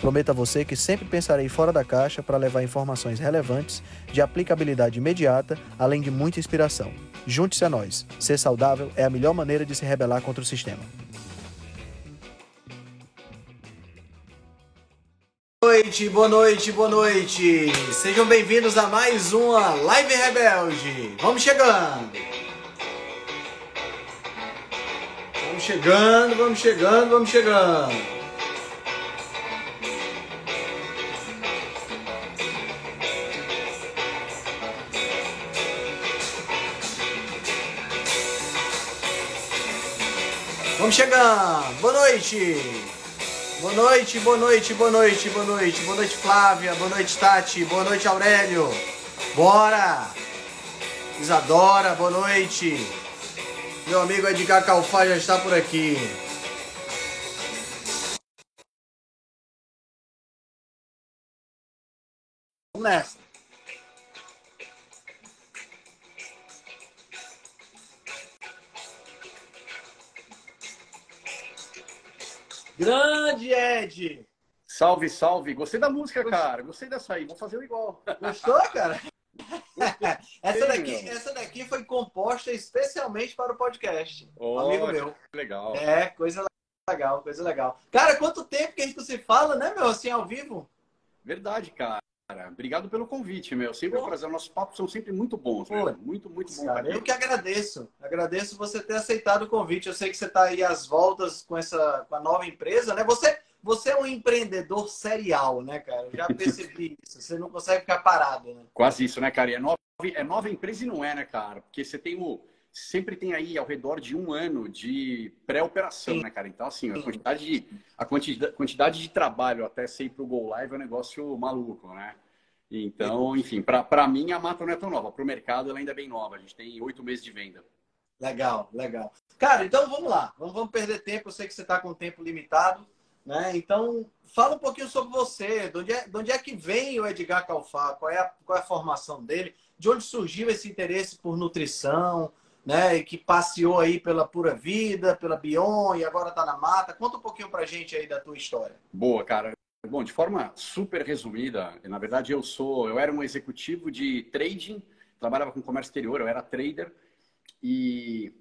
Prometo a você que sempre pensarei fora da caixa para levar informações relevantes, de aplicabilidade imediata, além de muita inspiração. Junte-se a nós. Ser saudável é a melhor maneira de se rebelar contra o sistema. Boa noite, boa noite, boa noite. Sejam bem-vindos a mais uma Live Rebelde. Vamos chegando. Vamos chegando, vamos chegando, vamos chegando. Vamos chegando. Boa noite. Boa noite, boa noite, boa noite, boa noite. Boa noite, Flávia. Boa noite, Tati. Boa noite, Aurélio. Bora. Isadora, boa noite. Meu amigo Edgar Calfá já está por aqui. Vamos nessa. Grande Ed! Salve, salve! Gostei da música, cara. Gostei dessa aí. Vou fazer o igual. Gostou, cara? essa, daqui, essa daqui foi composta especialmente para o podcast. Oh, amigo meu. Legal. É, coisa legal, coisa legal. Cara, quanto tempo que a gente se fala, né, meu? Assim, ao vivo? Verdade, cara. Cara, obrigado pelo convite, meu. Sempre Pô. prazer. Nossos papos são sempre muito bons. Muito, muito bom. Cara, eu que agradeço. Agradeço você ter aceitado o convite. Eu sei que você está aí às voltas com essa com a nova empresa, né? Você, você é um empreendedor serial, né, cara? Eu já percebi isso. Você não consegue ficar parado, né? Quase isso, né, cara? E é nova, é nova empresa e não é, né, cara? Porque você tem o sempre tem aí ao redor de um ano de pré-operação, né, cara? Então, assim, a quantidade de, a quantidade, quantidade de trabalho até ser para o Go Live é um negócio maluco, né? Então, enfim, para mim a mata não é tão nova. Para o mercado ela ainda é bem nova. A gente tem oito meses de venda. Legal, legal. Cara, então vamos lá. Vamos, vamos perder tempo. Eu sei que você está com tempo limitado. Né? Então, fala um pouquinho sobre você. De onde é, de onde é que vem o Edgar Calfá? Qual é, a, qual é a formação dele? De onde surgiu esse interesse por nutrição? né? E que passeou aí pela Pura Vida, pela Bion e agora está na mata. Conta um pouquinho pra gente aí da tua história. Boa, cara. Bom, de forma super resumida, na verdade eu sou, eu era um executivo de trading, trabalhava com comércio exterior, eu era trader e,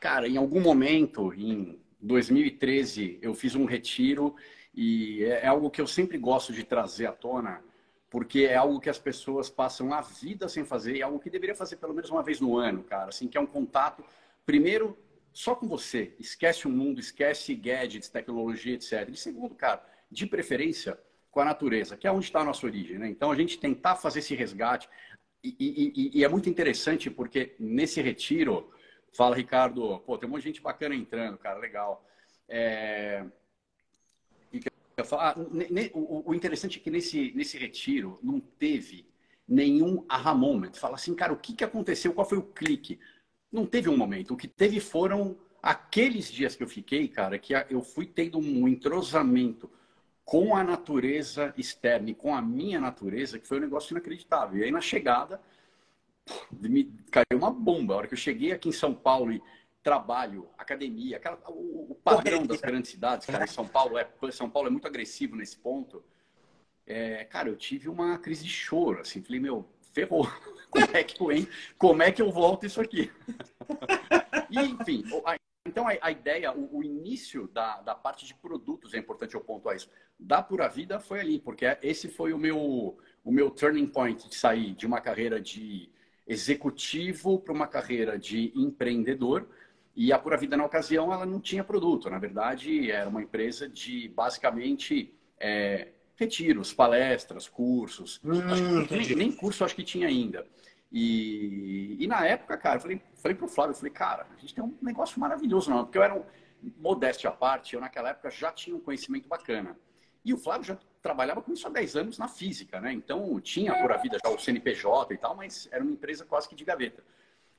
cara, em algum momento, em 2013, eu fiz um retiro e é, é algo que eu sempre gosto de trazer à tona, porque é algo que as pessoas passam a vida sem fazer, e é algo que deveria fazer pelo menos uma vez no ano, cara. Assim, que é um contato, primeiro, só com você. Esquece o mundo, esquece gadgets, tecnologia, etc. E segundo, cara, de preferência com a natureza, que é onde está a nossa origem. Né? Então, a gente tentar fazer esse resgate. E, e, e, é muito interessante porque nesse retiro, fala, Ricardo, pô, tem um monte de gente bacana entrando, cara, legal. É, ah, o, interessante é que nesse, nesse retiro não teve nenhum aha moment. Fala assim, cara, o que, que aconteceu? Qual foi o clique? Não teve um momento. O que teve foram aqueles dias que eu fiquei, cara, que eu fui tendo um entrosamento com a natureza externa e com a minha natureza, que foi um negócio inacreditável. E aí na chegada, me caiu uma bomba. A hora que eu cheguei aqui em São Paulo e trabalho, academia, aquela, o, o padrão das grandes cidades, cara, em São Paulo é São Paulo é muito agressivo nesse ponto. É, cara, eu tive uma crise de choro, assim, falei, meu, ferrou. Como é que eu, hein? Como é que eu volto isso aqui? e, enfim, então a, a ideia, o, o, início da, da parte de produtos, é importante eu pontuar isso, da Pura Vida foi ali, porque esse foi o meu, o meu turning point de sair de uma carreira de executivo para uma carreira de empreendedor, e a Pura Vida, na ocasião, ela não tinha produto. Na verdade, era uma empresa de, basicamente, é, retiros, palestras, cursos. Hum, nem, nem, curso acho que tinha ainda. E, e na época, cara, eu falei, falei pro Flávio, eu falei, cara, a gente tem um negócio maravilhoso, não. Porque eu era, um, modéstia à parte, eu naquela época já tinha um conhecimento bacana. E o Flávio já trabalhava com isso há 10 anos na física, né? Então tinha por a vida já o CNPJ e tal, mas era uma empresa quase que de gaveta.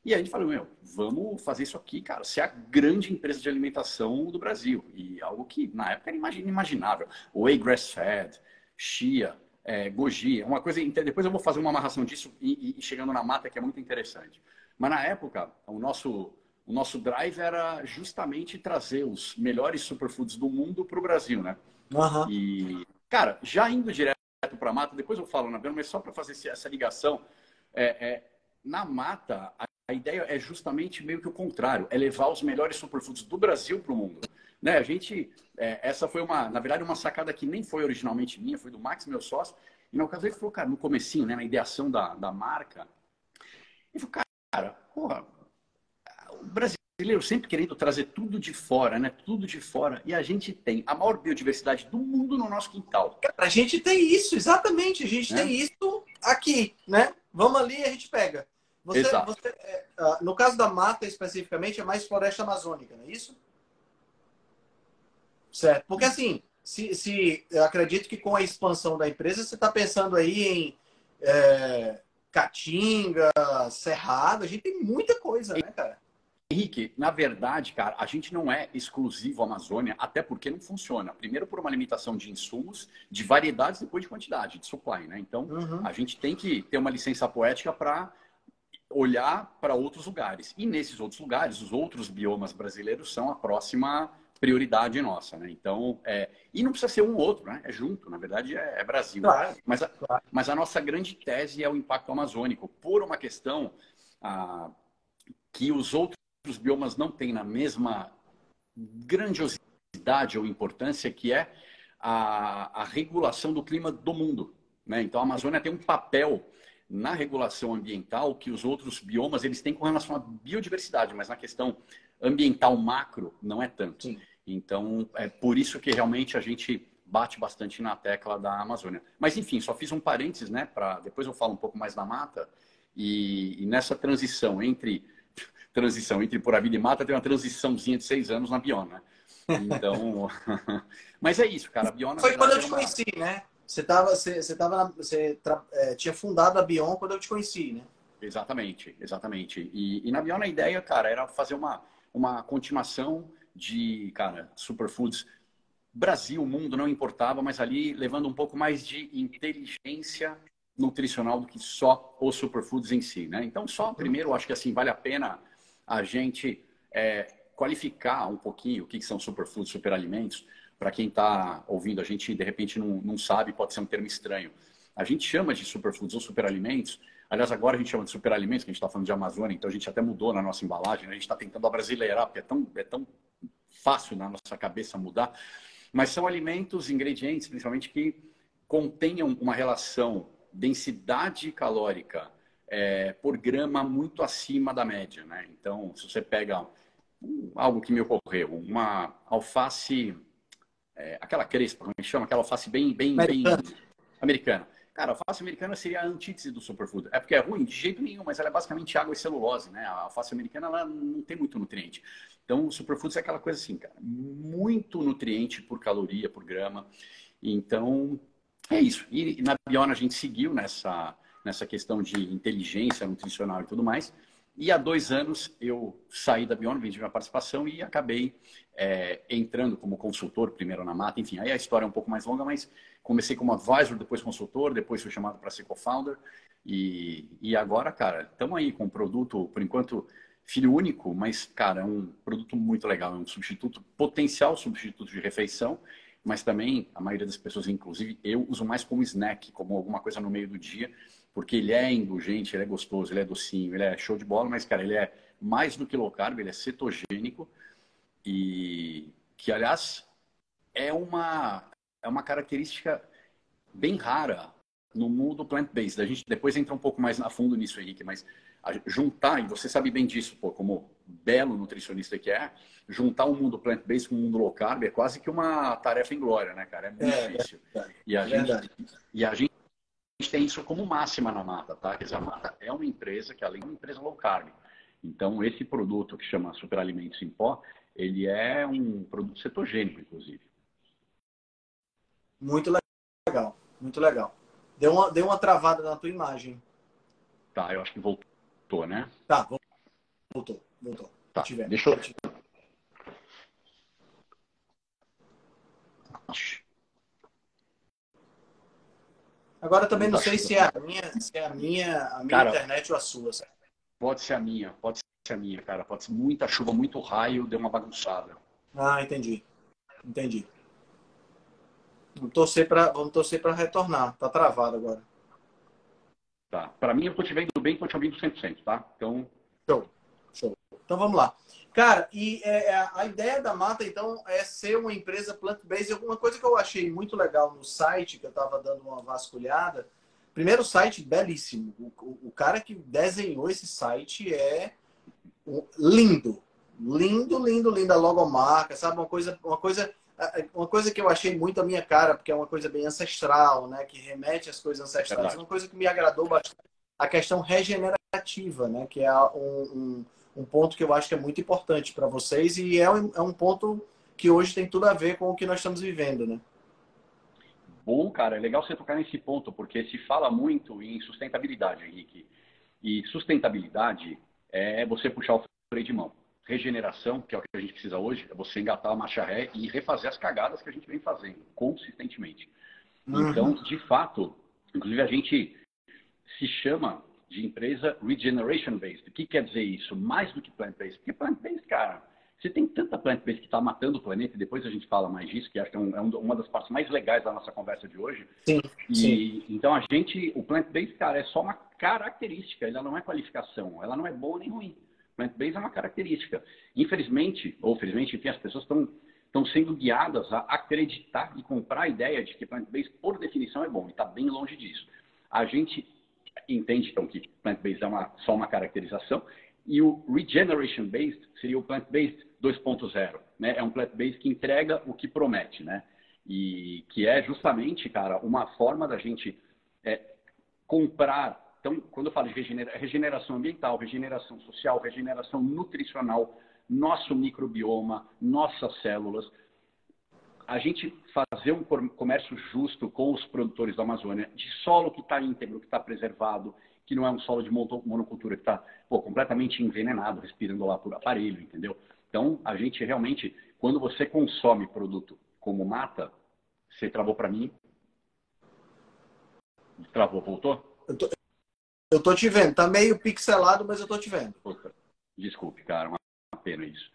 E a gente falou, meu, vamos fazer isso aqui, cara, ser a grande empresa de alimentação do Brasil. E algo que na época era inimaginável. Whey Grass Fed, Chia, é, Goji, uma coisa. Depois eu vou fazer uma amarração disso e, e, chegando na mata, que é muito interessante. Mas na época, o nosso, o nosso drive era justamente trazer os melhores superfoods do mundo para o Brasil, né? Uhum. E, cara, já indo direto para a mata, depois eu falo na mas só para fazer essa ligação, é, é, na mata, a, a ideia é justamente meio que o contrário, é levar os melhores superfoods do Brasil para o mundo. Né? A gente, é, essa foi uma, na verdade, uma sacada que nem foi originalmente minha, foi do Max, meu sócio. E na ocasião ele falou, cara, no comecinho, né, na ideação da, da marca, ele falou, cara, porra, o brasileiro sempre querendo trazer tudo de fora, né? Tudo de fora. E a gente tem a maior biodiversidade do mundo no nosso quintal. Cara, a gente tem isso, exatamente. A gente né? tem isso aqui, né? Vamos ali e a gente pega. Você, Exato. Você, é, ah, no caso da mata especificamente, é mais floresta amazônica, não é isso? Certo. Porque assim, se, se eu acredito que com a expansão da empresa, você está pensando aí em é, Caatinga, Cerrado, a gente tem muita coisa, né, cara? Henrique, na verdade, cara, a gente não é exclusivo Amazônia, até porque não funciona. Primeiro por uma limitação de insumos, de variedades, depois de quantidade, de supply, né? Então, uhum. a gente tem que ter uma licença poética para olhar para outros lugares. E nesses outros lugares, os outros biomas brasileiros são a próxima prioridade nossa, né? Então, é, e não precisa ser um ou outro, né? É junto, na verdade é, é Brasil. Claro, mas, a, claro. mas a nossa grande tese é o impacto amazônico, por uma questão ah, que os outros biomas não têm na mesma grandiosidade ou importância que é a, a regulação do clima do mundo. Né? Então, a Amazônia tem um papel na regulação ambiental que os outros biomas eles têm com relação à biodiversidade, mas na questão ambiental macro não é tanto. Sim. Então, é por isso que realmente a gente bate bastante na tecla da Amazônia. Mas, enfim, só fiz um parênteses, né? Para depois eu falo um pouco mais da mata. E, e, nessa transição entre transição entre Pura Vida e Mata, tem uma transiçãozinha de seis anos na Biona. Então, mas é isso, cara. A Biona foi quando eu te uma... conheci, né? Você tava, você, você tava, na, você tra... é, tinha fundado a Bion quando eu te conheci, né? Exatamente, exatamente. E, e na Biona a ideia, cara, era fazer uma uma continuação de, cara, superfoods. Brasil, mundo não importava, mas ali levando um pouco mais de inteligência nutricional do que só os superfoods em si, né? Então, só primeiro, acho que assim vale a pena a gente é, qualificar um pouquinho o que são superfoods, superalimentos. Para quem está ouvindo, a gente de repente não, não sabe, pode ser um termo estranho. A gente chama de superfoods ou superalimentos Aliás, agora a gente chama de superalimentos, que a gente está falando de Amazônia, então a gente até mudou na nossa embalagem, né? a gente está tentando abrasileirar, porque é tão, é tão fácil na nossa cabeça mudar. Mas são alimentos, ingredientes, principalmente, que contenham uma relação densidade calórica é, por grama muito acima da média. Né? Então, se você pega algo que me ocorreu, uma alface, é, aquela crespa, como a gente chama, aquela alface bem, bem, bem americana Cara, a alface americana seria a antítese do superfood. É porque é ruim? De jeito nenhum, mas ela é basicamente água e celulose, né? A alface americana, ela não tem muito nutriente. Então, o superfood é aquela coisa assim, cara, muito nutriente por caloria, por grama. Então, é isso. E, na Biona a gente seguiu nessa, nessa questão de inteligência nutricional e tudo mais. E há dois anos eu saí da Biona, vendi minha participação e acabei é, entrando como consultor, primeiro na Mata. Enfim, aí a história é um pouco mais longa, mas comecei como advisor, depois consultor, depois fui chamado para ser co-founder. E, e agora, cara, estamos aí com um produto, por enquanto, filho único, mas, cara, é um produto muito legal. É um substituto, potencial substituto de refeição, mas também a maioria das pessoas, inclusive eu, uso mais como snack, como alguma coisa no meio do dia, porque ele é indulgente, ele é gostoso, ele é docinho, ele é show de bola, mas, cara, ele é mais do que low carb, ele é cetogênico e que, aliás, é uma é uma característica bem rara no mundo plant-based. A gente depois entra um pouco mais a fundo nisso, Henrique, mas juntar, e você sabe bem disso, pô, como belo nutricionista que é, juntar o um mundo plant-based com o um mundo low carb é quase que uma tarefa em glória, né, cara? É muito é, difícil. É, e, a gente, e a gente tem isso como máxima na Mata, tá? Quer dizer, a Mata é uma empresa que, além de uma empresa low carb, então esse produto que chama Superalimentos em Pó, ele é um produto cetogênico, inclusive. Muito legal, muito legal. Deu uma, deu uma travada na tua imagem. Tá, eu acho que voltou, né? Tá, voltou, voltou. Tá, deixa eu... Agora também não sei se é a minha, se é a minha, a minha cara, internet ou a sua. Pode ser a minha, pode ser a minha, cara. Pode ser muita chuva, muito raio, deu uma bagunçada. Ah, entendi. Entendi. Vamos torcer para vamos torcer para retornar. Tá travado agora. Tá. Para mim, eu tô te vendo bem, tô te ouvindo 100%, tá? Então. Show. Show. Então vamos lá. Cara, e é, é, a ideia da Mata, então, é ser uma empresa plant-based. Alguma coisa que eu achei muito legal no site, que eu estava dando uma vasculhada. Primeiro, site belíssimo. O, o, o, cara que desenhou esse site é lindo. Lindo, lindo, lindo. A logomarca, sabe? Uma coisa, uma coisa uma coisa que eu achei muito a minha cara, porque é uma coisa bem ancestral, né? Que remete às coisas ancestrais. É uma coisa que me agradou bastante, a questão regenerativa, né? Que é um, um, um ponto que eu acho que é muito importante para vocês e é um, é um ponto que hoje tem tudo a ver com o que nós estamos vivendo, né? Bom, cara, é legal você tocar nesse ponto, porque se fala muito em sustentabilidade, Henrique. E sustentabilidade é você puxar o freio de mão regeneração, que é o que a gente precisa hoje, é você engatar a marcha ré e refazer as cagadas que a gente vem fazendo consistentemente. Uhum. Então, de fato, inclusive a gente se chama de empresa regeneration based. O que quer dizer isso? Mais do que plant based. Porque plant based, cara, você tem tanta plant based que está matando o planeta, e depois a gente fala mais disso, que acho que é, um, é uma das partes mais legais da nossa conversa de hoje. Sim, e, sim. Então a gente, o plant based, cara, é só uma característica, ela não é qualificação, ela não é boa nem ruim. Plant-based é uma característica. Infelizmente, ou felizmente, enfim, as pessoas estão estão sendo guiadas a acreditar e comprar a ideia de que plant-based, por definição, é bom, e está bem longe disso. A gente entende, então, que plant-based é uma, só uma caracterização, e o regeneration-based seria o plant-based 2.0, né? É um plant-based que entrega o que promete, né? E que é justamente, cara, uma forma da gente é, comprar então, quando eu falo de regenera regeneração ambiental, regeneração social, regeneração nutricional, nosso microbioma, nossas células, a gente fazer um comércio justo com os produtores da Amazônia, de solo que está íntegro, que está preservado, que não é um solo de monocultura que está completamente envenenado, respirando lá por aparelho, entendeu? Então, a gente realmente, quando você consome produto como mata, você travou para mim? Travou, voltou? Eu tô, eu tô te vendo. Tá meio pixelado, mas eu tô te vendo. Desculpe, cara. Uma pena isso.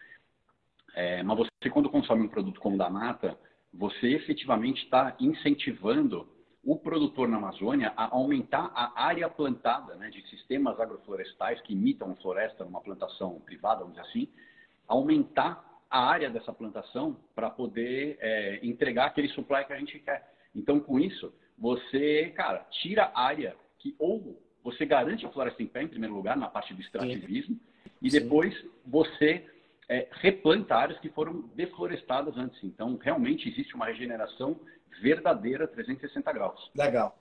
É, mas você, quando consome um produto como o da mata, você efetivamente está incentivando o produtor na Amazônia a aumentar a área plantada né, de sistemas agroflorestais que imitam floresta numa plantação privada, vamos dizer assim, aumentar a área dessa plantação para poder é, entregar aquele supply que a gente quer. Então, com isso, você, cara, tira área que ou você garante a floresta em pé, em primeiro lugar, na parte do extrativismo, Sim. e depois Sim. você é, replanta áreas que foram deflorestadas antes. Então, realmente existe uma regeneração verdadeira 360 graus. Legal.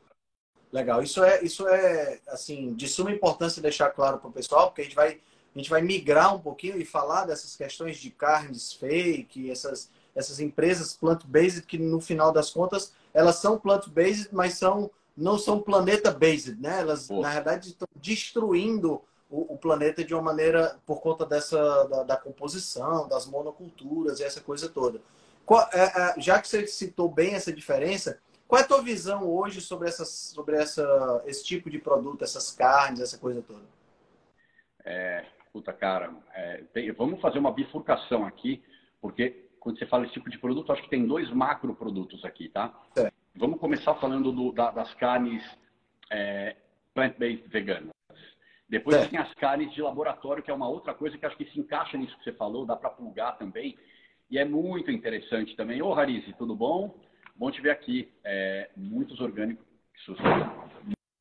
Legal. Isso é, isso é assim, de suma importância deixar claro para o pessoal, porque a gente vai a gente vai migrar um pouquinho e falar dessas questões de carnes fake, essas, essas empresas plant-based que no final das contas elas são plant-based, mas são não são planeta-based, né? Elas, Pô. na verdade, estão destruindo o, o, planeta de uma maneira por conta dessa da, da, composição, das monoculturas e essa coisa toda. Qual, é, é, já que você citou bem essa diferença, qual é a tua visão hoje sobre, essas, sobre essa, esse tipo de produto, essas carnes, essa coisa toda? É, puta, cara, é, tem, vamos fazer uma bifurcação aqui, porque quando você fala esse tipo de produto, acho que tem dois macro produtos aqui, tá? É. Vamos começar falando do, da, das carnes é, plant-based veganas. Depois é. tem as carnes de laboratório, que é uma outra coisa que acho que se encaixa nisso que você falou, dá para plugar também. E é muito interessante também. Ô, Rarize, tudo bom? Bom te ver aqui. É, muitos orgânicos,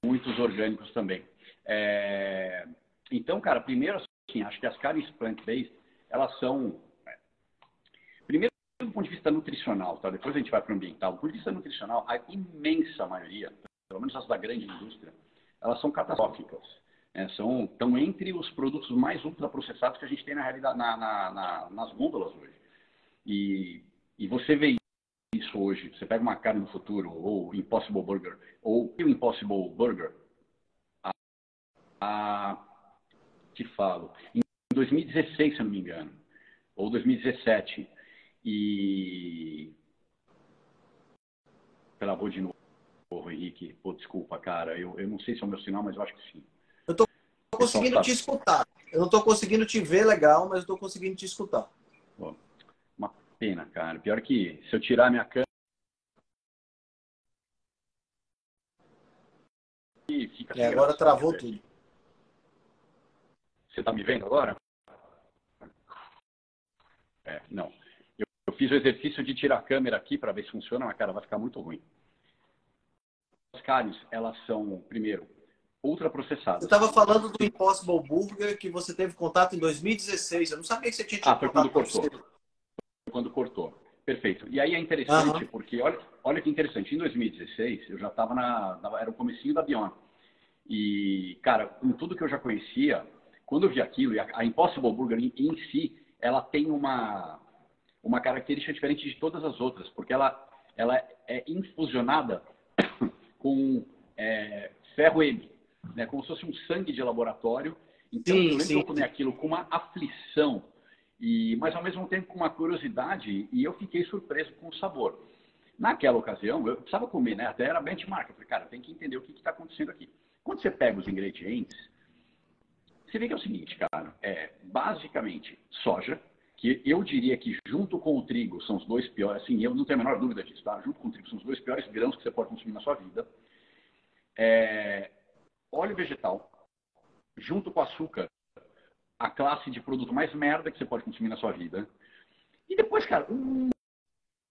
muitos orgânicos também. É, então, cara, primeiro, assim, acho que as carnes plant-based, elas são do ponto de vista nutricional, tá? depois a gente vai para o ambiental, do ponto de vista nutricional, a imensa maioria, pelo menos as da grande indústria, elas são catastróficas. Né? São, estão entre os produtos mais ultraprocessados que a gente tem na realidade na, na, na, nas gôndolas hoje. E, e você vê isso hoje, você pega uma carne do futuro, ou Impossible Burger, ou o Impossible Burger, a, a, te falo, em 2016, se eu não me engano, ou 2017, e... Travou de novo, Henrique. Pô, desculpa, cara. Eu, eu não sei se é o meu sinal, mas eu acho que sim. Eu tô conseguindo tá... te escutar. Eu não tô conseguindo te ver legal, mas eu tô conseguindo te escutar. Pô, uma pena, cara. Pior que se eu tirar minha câmera. Fica é, agora travou tudo. Você tá me vendo agora? É, não. Eu, eu fiz o exercício de tirar a câmera aqui para ver se funciona, mas, cara, vai ficar muito ruim. As carnes, elas são, primeiro, ultraprocessadas. Você estava falando do Impossible Burger que você teve contato em 2016. Eu não sabia que você tinha tido Ah, foi quando cortou. Foi quando cortou. Perfeito. E aí é interessante, uhum. porque olha, olha que interessante. Em 2016, eu já estava na, na, Era o comecinho da Beyond. E, cara, com tudo que eu já conhecia, quando eu vi aquilo, a, a Impossible Burger em, em si, ela tem uma, uma característica diferente de todas as outras, porque ela, ela é infusionada com é, ferro M, né? como se fosse um sangue de laboratório. Então, sim, eu lembro sim. eu comi aquilo com uma aflição, e, mas ao mesmo tempo com uma curiosidade, e eu fiquei surpreso com o sabor. Naquela ocasião, eu precisava comer, né? até era benchmark. Eu falei, cara, tem que entender o que está acontecendo aqui. Quando você pega os ingredientes, você vê que é o seguinte, cara, é basicamente soja, que eu diria que junto com o trigo são os dois piores, assim, eu não tenho a menor dúvida disso, tá? Junto com o trigo são os dois piores grãos que você pode consumir na sua vida. É, óleo vegetal, junto com açúcar, a classe de produto mais merda que você pode consumir na sua vida. E depois, cara, um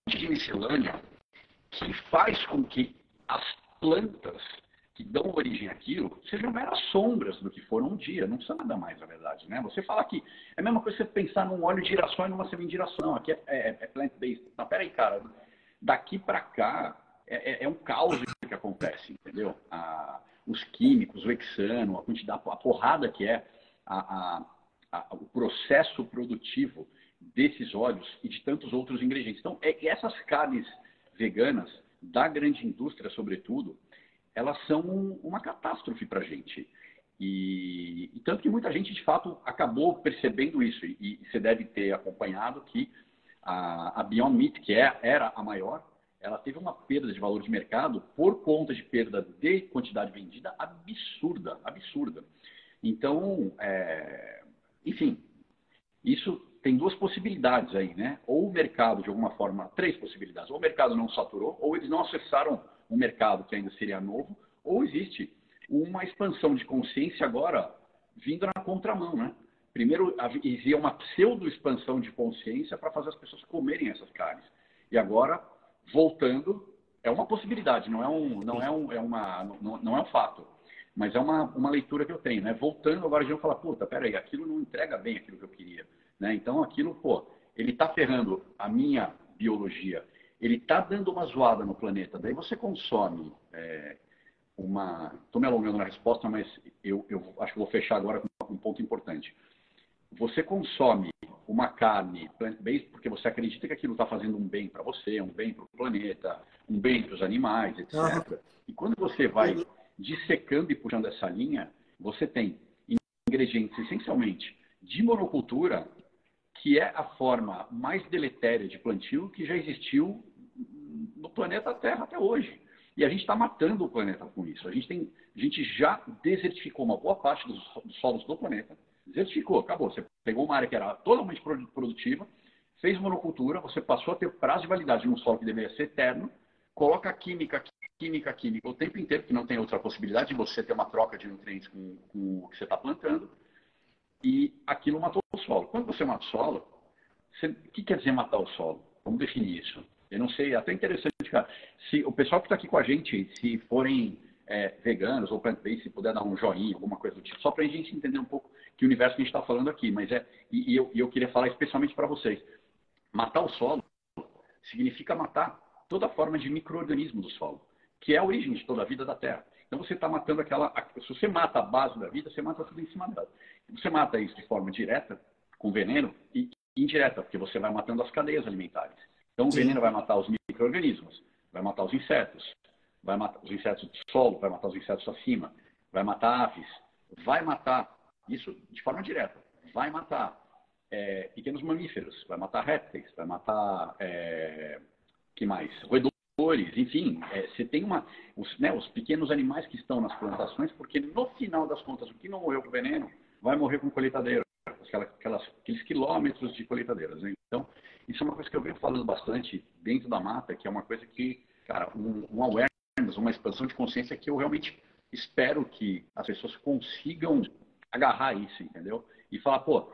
monte de miscelânea que faz com que as plantas que dão origem àquilo sejam meras sombras do que foram um dia. Não precisa nada mais, na verdade. Né? Você fala que é a mesma coisa que você pensar num óleo de girassol e numa semente de girassol. Não, aqui é, é, é plant-based. Não, peraí, cara. Daqui para cá é, é, é, um caos que acontece, entendeu? A, os químicos, o hexano, a quantidade, a porrada que é a, a, o processo produtivo desses óleos e de tantos outros ingredientes. Então, é, essas carnes veganas da grande indústria, sobretudo, elas são uma catástrofe para a gente. E, e, tanto que muita gente, de fato, acabou percebendo isso. E, e você deve ter acompanhado que a, a Beyond Meat, que é, era a maior, ela teve uma perda de valor de mercado por conta de perda de quantidade vendida absurda, absurda. Então, é, enfim, isso tem duas possibilidades aí, né? Ou o mercado, de alguma forma, três possibilidades. Ou o mercado não saturou, ou eles não acessaram um mercado que ainda seria novo, ou existe uma expansão de consciência agora vindo na contramão, né? Primeiro havia uma pseudo-expansão de consciência para fazer as pessoas comerem essas carnes. E agora, voltando, é uma possibilidade, não é um, não é um, é uma, não, não é um fato. Mas é uma, uma leitura que eu tenho, né? Voltando, agora gente vai falar, puta, peraí, aquilo não entrega bem aquilo que eu queria. Né? Então, aquilo, pô, ele está ferrando a minha biologia, ele está dando uma zoada no planeta. Daí você consome é, uma. Estou me alongando na resposta, mas eu, eu, acho que vou fechar agora com um ponto importante. Você consome uma carne plant-based porque você acredita que aquilo está fazendo um bem para você, um bem para o planeta, um bem para os animais, etc. Uhum. E quando você vai dissecando e puxando essa linha, você tem ingredientes essencialmente de monocultura, que é a forma mais deletéria de plantio que já existiu no planeta Terra até hoje. E a gente está matando o planeta com isso. A gente, tem, a gente já desertificou uma boa parte dos, dos solos do planeta. Desertificou, acabou. Você pegou uma área que era totalmente produtiva, fez monocultura, você passou a ter prazo de validade num solo que deveria ser eterno, coloca química, química, química o tempo inteiro, que não tem outra possibilidade de você ter uma troca de nutrientes com, com o que você está plantando, e aquilo matou o solo. Quando você mata o solo, você, o que quer dizer matar o solo? Vamos definir isso. Eu não sei, é até interessante, cara. Se o pessoal que está aqui com a gente, se forem é, veganos ou plant-based, se puder dar um joinha, alguma coisa do tipo, só para a gente entender um pouco que universo que a gente está falando aqui. Mas é, e, e, eu, e eu queria falar especialmente para vocês. Matar o solo significa matar toda forma de microorganismo do solo, que é a origem de toda a vida da Terra. Então você está matando aquela. Se você mata a base da vida, você mata tudo em cima dela. Você mata isso de forma direta, com veneno, e indireta, porque você vai matando as cadeias alimentares. Então, o veneno vai matar os micro-organismos, vai matar os insetos, vai matar os insetos do solo, vai matar os insetos acima, vai matar aves, vai matar, isso de forma direta, vai matar é, pequenos mamíferos, vai matar répteis, vai matar, é, que mais? Roedores, enfim, é, você tem uma, os, né, os pequenos animais que estão nas plantações, porque no final das contas, o que não morreu com veneno, vai morrer com colheitadeira, aquelas, aqueles quilômetros de colheitadeiras. Né? Então, isso é uma coisa que eu venho falando bastante dentro da mata, que é uma coisa que, cara, um, um awareness, uma expansão de consciência que eu realmente espero que as pessoas consigam agarrar isso, entendeu? E falar, pô,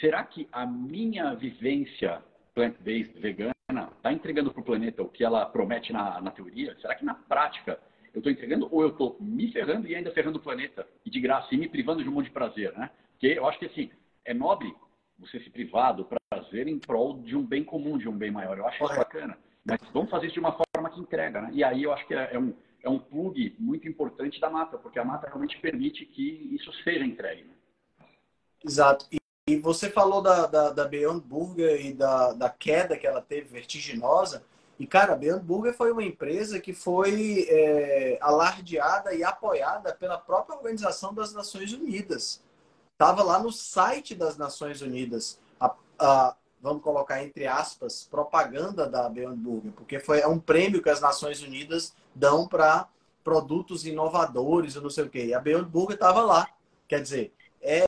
será que a minha vivência plant-based vegana está entregando para o planeta o que ela promete na, na teoria? Será que na prática eu estou entregando ou eu estou me ferrando e ainda ferrando o planeta e de graça e me privando de um monte de prazer, né? Porque eu acho que assim é nobre você se privar do prazer em prol de um bem comum, de um bem maior. Eu acho isso bacana. Mas vamos fazer isso de uma forma que entrega, né? E aí eu acho que é, é um é um plug muito importante da mata, porque a mata realmente permite que isso seja entregue. Né? Exato. E, e, você falou da, da, da Beyond Burger e da, da queda que ela teve vertiginosa. E, cara, a Beyond Burger foi uma empresa que foi é, alardeada e apoiada pela própria Organização das Nações Unidas. Estava lá no site das Nações Unidas. A, a, vamos colocar entre aspas, propaganda da Beyond Burger, porque foi é um prêmio que as Nações Unidas dão para produtos inovadores, ou não sei o quê. E a Beyond Burger estava lá. Quer dizer, é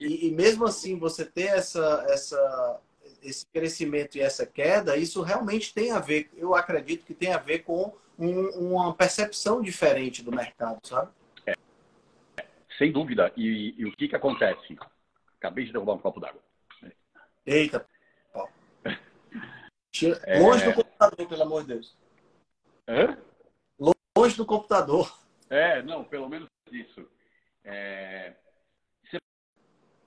e, e, mesmo assim você ter essa, essa, esse crescimento e essa queda, isso realmente tem a ver, eu acredito que tem a ver com um, uma percepção diferente do mercado, sabe? Sem dúvida. E, e o que, que acontece? Acabei de derrubar um copo d'água. Eita, é... Longe do computador, pelo amor de Deus. Hã? Longe do computador. É, não, pelo menos isso. É... Você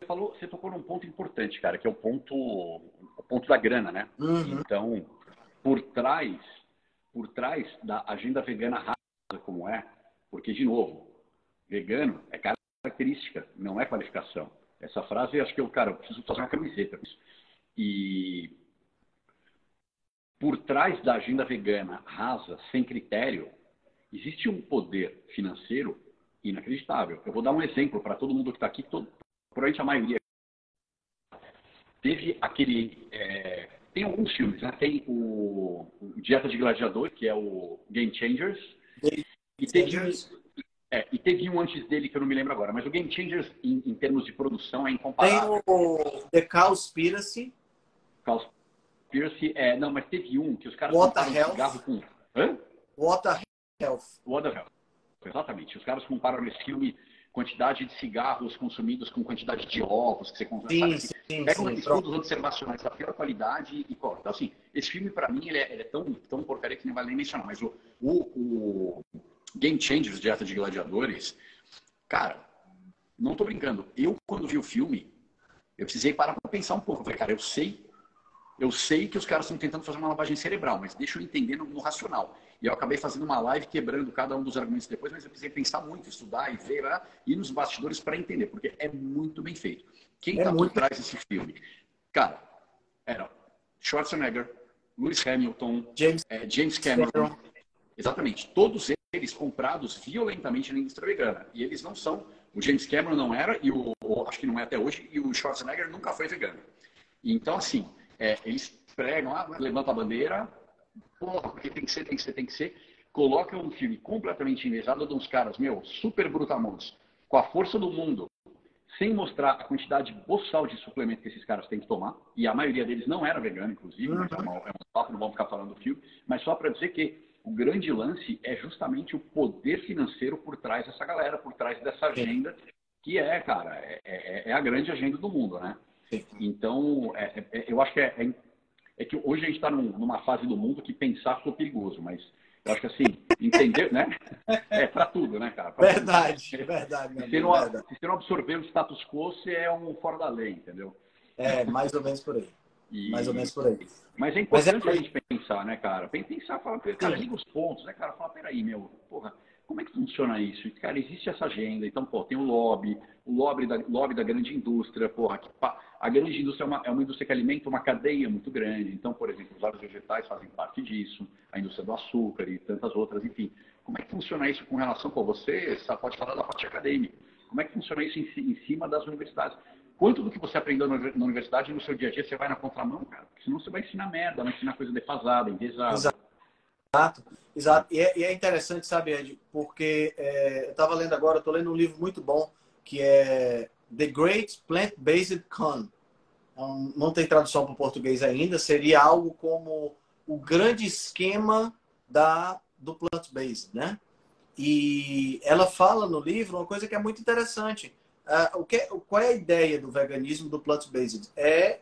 falou, você tocou num ponto importante, cara, que é o ponto, o ponto da grana, né? Uhum. Então, por trás, por trás da agenda vegana rasa como é, porque de novo, vegano é característica, não é qualificação. Essa frase, acho que eu, cara, eu preciso fazer uma camiseta. E por trás da agenda vegana rasa, sem critério, existe um poder financeiro inacreditável. Eu vou dar um exemplo para todo mundo que está aqui, todo, provavelmente a maioria. Teve aquele. É, tem alguns filmes, né? Tem o, o, Dieta de Gladiador, que é o Game Changers. Game e, teve, é, e teve um antes dele que eu não me lembro agora, mas o Game Changers, em, em termos de produção, é incomparável. Tem o The Cowspiracy. Cowspiracy é, não, mas teve um que os caras Water Health. cigarro com. Hã? Water Health. Water Health. Exatamente. Os caras comparam nesse filme quantidade de cigarros consumidos com quantidade de ovos que você consome. Sim, sim, Pegam sim, estudos observacionais da pior qualidade e corta. Então, assim, esse filme, para mim, ele é, ele é, tão, tão porcaria que nem vale nem mencionar. Mas o, o, o Game Changers, Dieta de Gladiadores, cara, não tô brincando. Eu, quando vi o filme, eu precisei parar para pensar um pouco. Eu falei, cara, eu sei eu sei que os caras estão tentando fazer uma lavagem cerebral, mas deixa eu entender no, no, racional. E eu acabei fazendo uma live quebrando cada um dos argumentos depois, mas eu precisei pensar muito, estudar e ver lá, ir nos bastidores para entender, porque é muito bem feito. Quem está é muito... por trás desse filme? Cara, era Schwarzenegger, Lewis Hamilton, James, é, James Cameron. Exatamente. Todos eles comprados violentamente na indústria vegana. E eles não são. O James Cameron não era, e o, acho que não é até hoje, e o Schwarzenegger nunca foi vegano. Então, assim, é, eles pregam, ah, levanta a bandeira, porra, porque tem que ser, tem que ser, tem que ser. Colocam um filme completamente invejado de uns caras, meu, super brutamontes, com a força do mundo, sem mostrar a quantidade boçal de suplemento que esses caras têm que tomar, e a maioria deles não era vegano, inclusive, uhum. é, é um papo, não vamos ficar falando do filme, mas só para dizer que o grande lance é justamente o poder financeiro por trás dessa galera, por trás dessa agenda, que é, cara, é, é, é a grande agenda do mundo, né? Então, é, é, é, eu acho que é, é, é que hoje a gente está num, numa fase do mundo que pensar ficou perigoso, mas eu acho que assim, entender, né? É para tudo, né, cara? Pra verdade, tudo. verdade. Se não, verdade. se você não absorver o status quo, você é um fora da lei, entendeu? É, mais ou menos por aí. E... Mais ou menos por aí. Mas é importante mas é... a gente pensar, né, cara? Pensar, falar, cara, liga os pontos, né, cara? Fala, peraí, meu, porra, como é que funciona isso? Cara, existe essa agenda, então, pô, tem o lobby, o lobby da, lobby da grande indústria, porra, que, a grande indústria é uma, é uma indústria que alimenta uma cadeia muito grande. Então, por exemplo, os óleos vegetais fazem parte disso, a indústria do açúcar e tantas outras, enfim. Como é que funciona isso com relação, pô, você só pode falar da parte acadêmica, como é que funciona isso em, em cima das universidades? Quanto do que você aprendeu na universidade no seu dia a dia você vai na contramão, cara? Porque senão você vai ensinar merda, vai ensinar coisa defasada, enviesada. Exato. Exato. E é, e é interessante, sabe, Ed, porque é, eu estava lendo agora, estou lendo um livro muito bom que é The Great Plant-Based Con. Então, não tem tradução para o português ainda, seria algo como o grande esquema da, do plant-based, né? E ela fala no livro uma coisa que é muito interessante. Uh, o que, qual é a ideia do veganismo do plant-based? É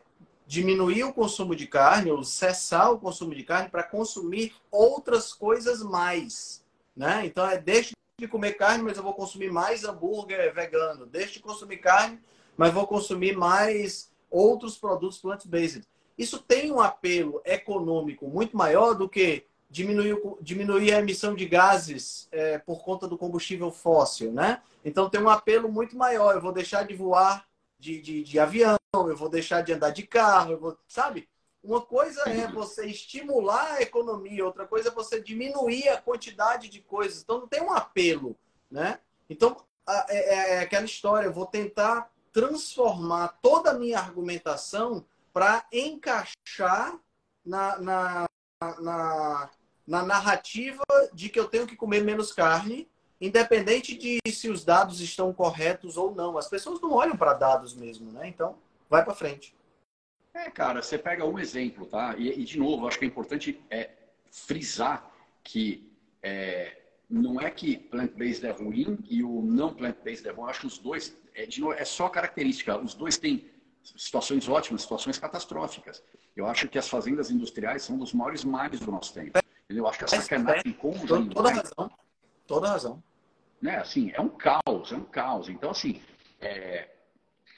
diminuir o consumo de carne ou cessar o consumo de carne para consumir outras coisas mais, né? Então é deixe de comer carne, mas eu vou consumir mais hambúrguer vegano. Deixe de consumir carne, mas vou consumir mais outros produtos plant-based. Isso tem um apelo econômico muito maior do que diminuir, diminuir a emissão de gases é, por conta do combustível fóssil, né? Então tem um apelo muito maior. Eu vou deixar de voar de, de, de avião, eu vou deixar de andar de carro, vou, sabe? Uma coisa é você estimular a economia, outra coisa é você diminuir a quantidade de coisas. Então não tem um apelo, né? Então é, é, é aquela história, eu vou tentar transformar toda a minha argumentação para encaixar na, na, na, na narrativa de que eu tenho que comer menos carne independente de se os dados estão corretos ou não. As pessoas não olham para dados mesmo, né? Então, vai para frente. É, cara, você pega um exemplo, tá? E, e, de novo, acho que é importante é, frisar que é, não é que plant-based é ruim e o não plant-based é bom. Acho que os dois, é, de novo, é só característica. Os dois têm situações ótimas, situações catastróficas. Eu acho que as fazendas industriais são um dos maiores males do nosso tempo. Eu acho que a sacanagem com os animais... Toda razão. Toda razão né? Assim, é um caos, é um caos. Então, assim, é,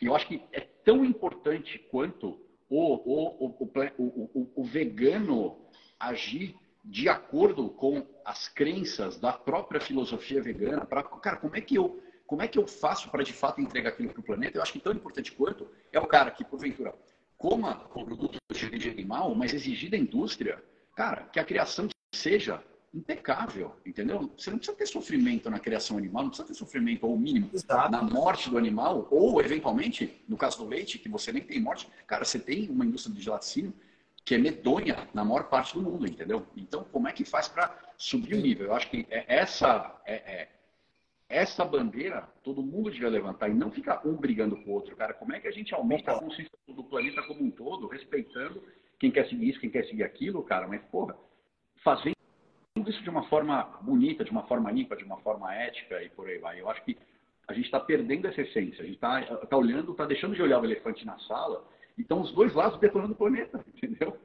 eu acho que é tão importante quanto o, o, o, o, o vegano agir de acordo com as crenças da própria filosofia vegana. Pra, cara, como é que eu como é que eu faço para de fato entregar aquilo para o planeta? Eu acho que tão importante quanto é o cara que, porventura, coma o produto de origem animal, mas exigir da indústria, cara, que a criação seja impecável, entendeu? Você não precisa ter sofrimento na criação animal, não precisa ter sofrimento ou mínimo Exato. na morte do animal, ou eventualmente, no caso do leite, que você nem tem morte, cara, você tem uma indústria de laticínio que é medonha na maior parte do mundo, entendeu? Então, como é que faz para subir o nível? Eu acho que é essa é, é, essa bandeira todo mundo devia levantar e não ficar um brigando com o outro, cara. Como é que a gente aumenta a consciência do planeta como um todo, respeitando quem quer seguir isso, quem quer seguir aquilo, cara? Mas, porra, fazendo tudo isso de uma forma bonita, de uma forma limpa, de uma forma ética e por aí vai. Eu acho que a gente está perdendo essa essência. A gente está tá olhando, está deixando de olhar o elefante na sala e estão os dois lados detonando o planeta, entendeu?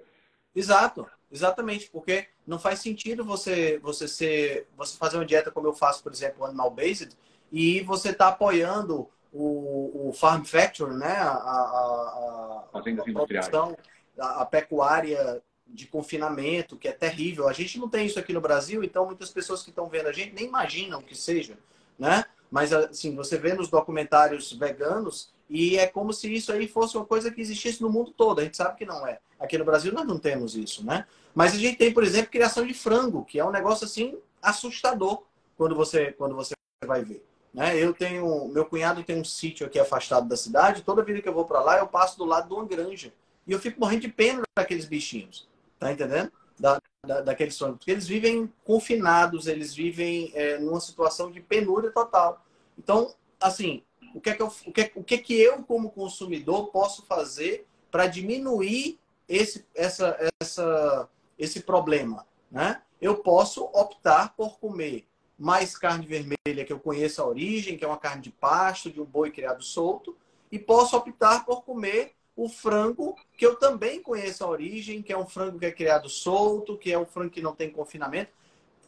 Exato, exatamente, porque não faz sentido você você ser você fazer uma dieta como eu faço, por exemplo, animal based, e você está apoiando o, o, farm factory, né, a, a, a, a produção, a, a pecuária de confinamento, que é terrível. A gente não tem isso aqui no Brasil, então muitas pessoas que estão vendo a gente nem imaginam que seja, né? Mas assim, você vê nos documentários veganos e é como se isso aí fosse uma coisa que existisse no mundo todo. A gente sabe que não é. Aqui no Brasil nós não temos isso, né? Mas a gente tem, por exemplo, criação de frango, que é um negócio assim assustador quando você quando você vai ver. Né? Eu tenho, meu cunhado tem um sítio aqui afastado da cidade. Toda vida que eu vou para lá, eu passo do lado de uma granja e eu fico morrendo de pena daqueles bichinhos. Tá entendendo? Da, da, daqueles sonhos. Porque eles vivem confinados, eles vivem é, numa situação de penúria total. Então, assim, o que é que eu, o que, é, o que, é que eu como consumidor, posso fazer para diminuir esse, essa, essa, esse problema? Né? Eu posso optar por comer mais carne vermelha, que eu conheço a origem, que é uma carne de pasto, de um boi criado solto, e posso optar por comer o frango, que eu também conheço a origem, que é um frango que é criado solto, que é um frango que não tem confinamento.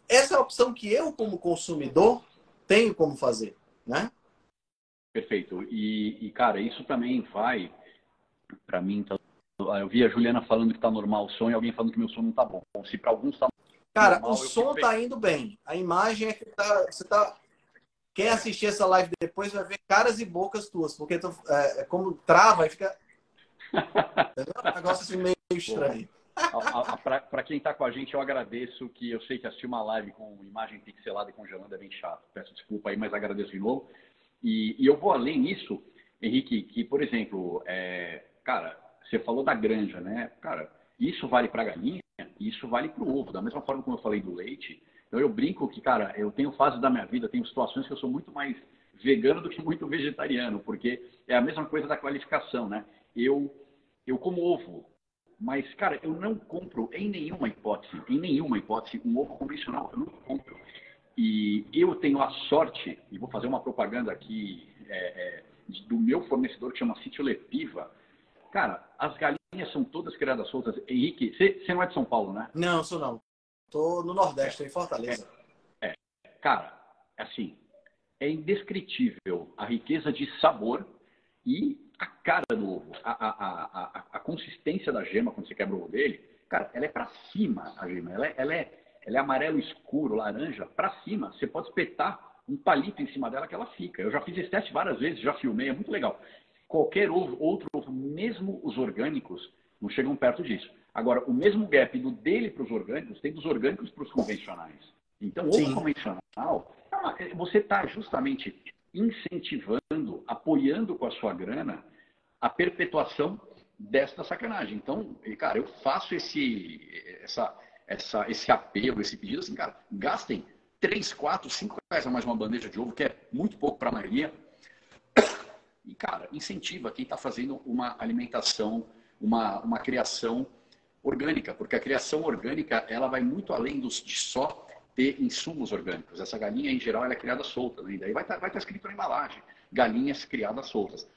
Essa é a opção que eu, como consumidor, tenho como fazer, né? Perfeito. E, e cara, isso também vai, para mim, tá... eu vi a Juliana falando que está normal o som e alguém falando que meu som não está bom. Se para alguns está Cara, o som tá indo bem. A imagem é que tá, você tá. Quem assistir essa live depois vai ver caras e bocas tuas, porque tu, é, é como trava e fica. Entendeu? Um negócio assim meio estranho. Para quem está com a gente, eu agradeço que eu sei que assistir uma live com imagem pixelada e congelando é bem chato. Peço desculpa aí, mas agradeço de novo. E, e eu vou além nisso, Henrique, que, por exemplo, é, cara, você falou da granja, né? Cara, isso vale para a galinha e isso vale para o ovo. Da mesma forma como eu falei do leite. Então eu brinco que, cara, eu tenho fases da minha vida, tenho situações que eu sou muito mais vegano do que muito vegetariano, porque é a mesma coisa da qualificação, né? Eu, eu como ovo, mas, cara, eu não compro em nenhuma hipótese, em nenhuma hipótese, um ovo convencional. Eu não compro. E eu tenho a sorte, e vou fazer uma propaganda aqui é, é, do meu fornecedor que chama Sítio Lepiva. Cara, as galinhas são todas criadas soltas. Henrique, você não é de São Paulo, né? Não, sou não. Tô no Nordeste, em Fortaleza. É, é, cara, assim, é indescritível a riqueza de sabor e a cara do ovo, a, a, a, a, consistência da gema quando você quebra o ovo dele, cara, ela é para cima a gema. Ela é, ela é, ela é amarelo escuro, laranja, para cima. Você pode espetar um palito em cima dela que ela fica. Eu já fiz esse teste várias vezes, já filmei, é muito legal. Qualquer ovo, outro ovo, mesmo os orgânicos, não chegam perto disso. Agora, o mesmo gap do dele para os orgânicos tem dos orgânicos para os convencionais. Então, ovo convencional, é você está justamente incentivando, apoiando com a sua grana a perpetuação desta sacanagem. Então, cara, eu faço esse, essa, essa, esse apelo, esse pedido assim, cara, gastem 3, 4, 5 reais a mais uma bandeja de ovo, que é muito pouco para a maioria. E, cara, incentiva quem está fazendo uma alimentação, uma, uma criação orgânica, porque a criação orgânica ela vai muito além dos, de só ter insumos orgânicos. Essa galinha, em geral, ela é criada solta, né? e daí vai estar tá, tá escrito na embalagem, galinhas criadas soltas.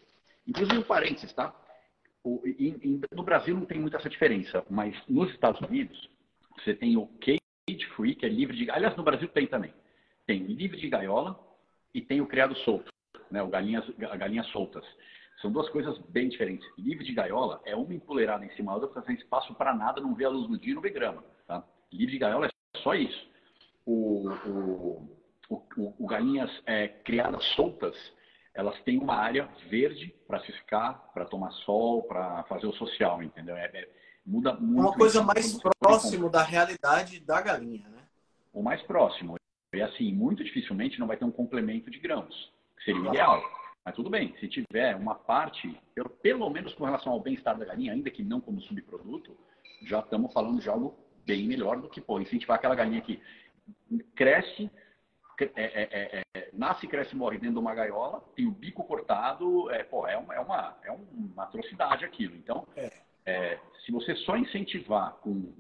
Inclusive, um parênteses, tá? O, in, in, no Brasil não tem muita essa diferença, mas nos Estados Unidos, você tem o cage free, que é livre de... Aliás, no Brasil tem também. Tem livre de gaiola e tem o criado solto, né? o galinhas, galinhas soltas. São duas coisas bem diferentes. Livre de gaiola é uma empoleirada em cima da outra, sem espaço para nada, não vê a luz do dia, não vê grama. Tá? Livre de gaiola é só isso. O, o, o, o galinhas é, criadas soltas, elas têm uma área verde para se ficar, para tomar sol, para fazer o social, entendeu? É, é, muda muito. Uma coisa mais próximo da realidade da galinha, né? O mais próximo. E assim, muito dificilmente não vai ter um complemento de grãos, que seria o ideal. Mas tudo bem, se tiver uma parte, eu, pelo menos com relação ao bem-estar da galinha, ainda que não como subproduto, já estamos falando de algo bem melhor do que pô, incentivar aquela galinha que cresce, é, é, é, é, nasce, cresce e morre dentro de uma gaiola, tem o bico cortado, é, pô, é, uma, é, uma, é uma atrocidade aquilo. Então, é. Se você só incentivar com,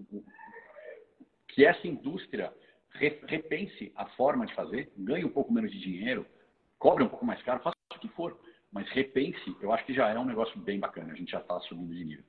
que essa indústria repense a forma de fazer, ganhe um pouco menos de dinheiro, cobre um pouco mais caro, faça o que for, mas repense, eu acho que já é um negócio bem bacana, a gente já está subindo de nível.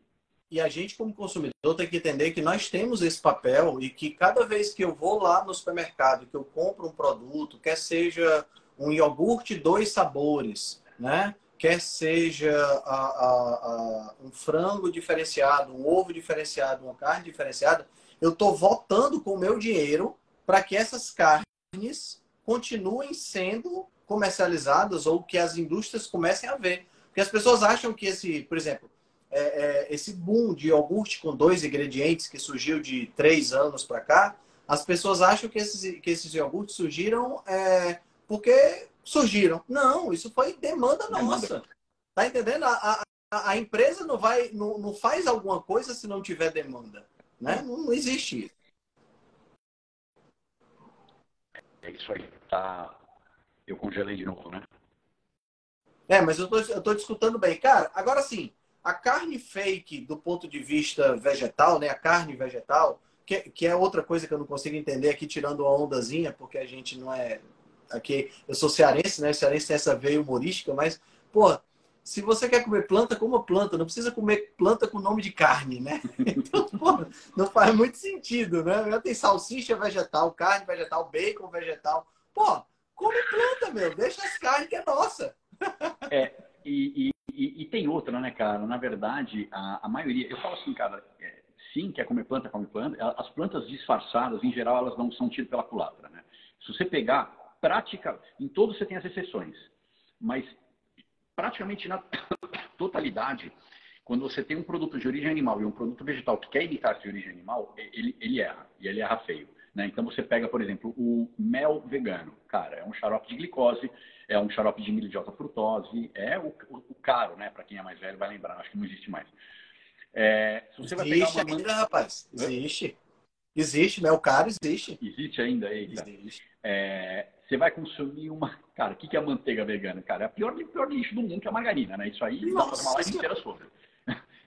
E a gente, como consumidor, tem que entender que nós temos esse papel e que cada vez que eu vou lá no supermercado, que eu compro um produto, quer seja um iogurte dois sabores, né? quer seja a, a, a, um frango diferenciado, um ovo diferenciado, uma carne diferenciada, eu estou votando com o meu dinheiro para que essas carnes continuem sendo comercializadas ou que as indústrias comecem a ver. Porque as pessoas acham que esse, por exemplo, é, é, esse boom de iogurte com dois ingredientes que surgiu de três anos para cá, as pessoas acham que esses, que esses iogurtes surgiram é, porque surgiram. Não, isso foi demanda nossa. Tá entendendo? A, a, a empresa não vai, não, não, faz alguma coisa se não tiver demanda. Né? Não, não existe isso. É isso aí. Tá... Eu congelei de novo, né? É, mas eu tô, eu tô discutindo bem. Cara, agora sim, a carne fake, do ponto de vista vegetal, né? A carne vegetal, que, que é outra coisa que eu não consigo entender aqui, tirando a ondazinha, porque a gente não é. Aqui, eu sou cearense, né? Cearense tem essa veia humorística, mas, pô, se você quer comer planta, coma planta. Não precisa comer planta com nome de carne, né? Então, pô, não faz muito sentido, né? Já tem salsicha vegetal, carne vegetal, bacon vegetal. Pô, come planta, meu. Deixa as carnes que é nossa. É, e, e, e, e, tem outra, né, cara? Na verdade, a, a maioria. Eu falo assim, cara, é, sim, quer comer planta, come planta. As plantas disfarçadas, em geral, elas não são tidas pela culatra, né? Se você pegar prática, em todos você tem as exceções, mas praticamente na totalidade, quando você tem um produto de origem animal e um produto vegetal que quer imitar de origem animal, ele, ele erra, e ele erra feio. Né? Então você pega, por exemplo, o mel vegano. Cara, é um xarope de glicose, é um xarope de milho de alta frutose, é o, o, o caro, né? Para quem é mais velho vai lembrar, acho que não existe mais. É, existe ainda, rapaz. Existe. Existe, mel caro existe. Existe ainda aí. Existe. É, você vai consumir uma. Cara, o que é a manteiga vegana? Cara, é a pior, pior lixo do mundo que é a margarina, né? Isso aí Nossa, dá pra uma live inteira sobre.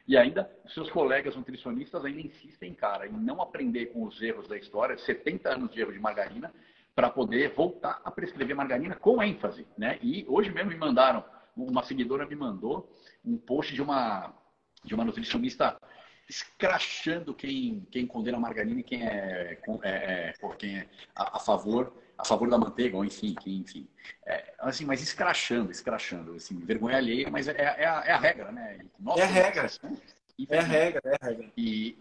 E ainda, seus colegas nutricionistas ainda insistem, cara, em não aprender com os erros da história, 70 anos de erro de margarina, para poder voltar a prescrever margarina com ênfase, né? E hoje mesmo me mandaram, uma seguidora me mandou um post de uma, de uma nutricionista escrachando quem, quem condena a margarina e quem é, é, é quem é a, a, favor a favor da manteiga, ou enfim, quem, enfim. É, assim, mas escrachando, escrachando, assim, vergonha alheia, mas é, é, a, é a, regra, né? Nossa, é a regra. É a regra, é a regra. E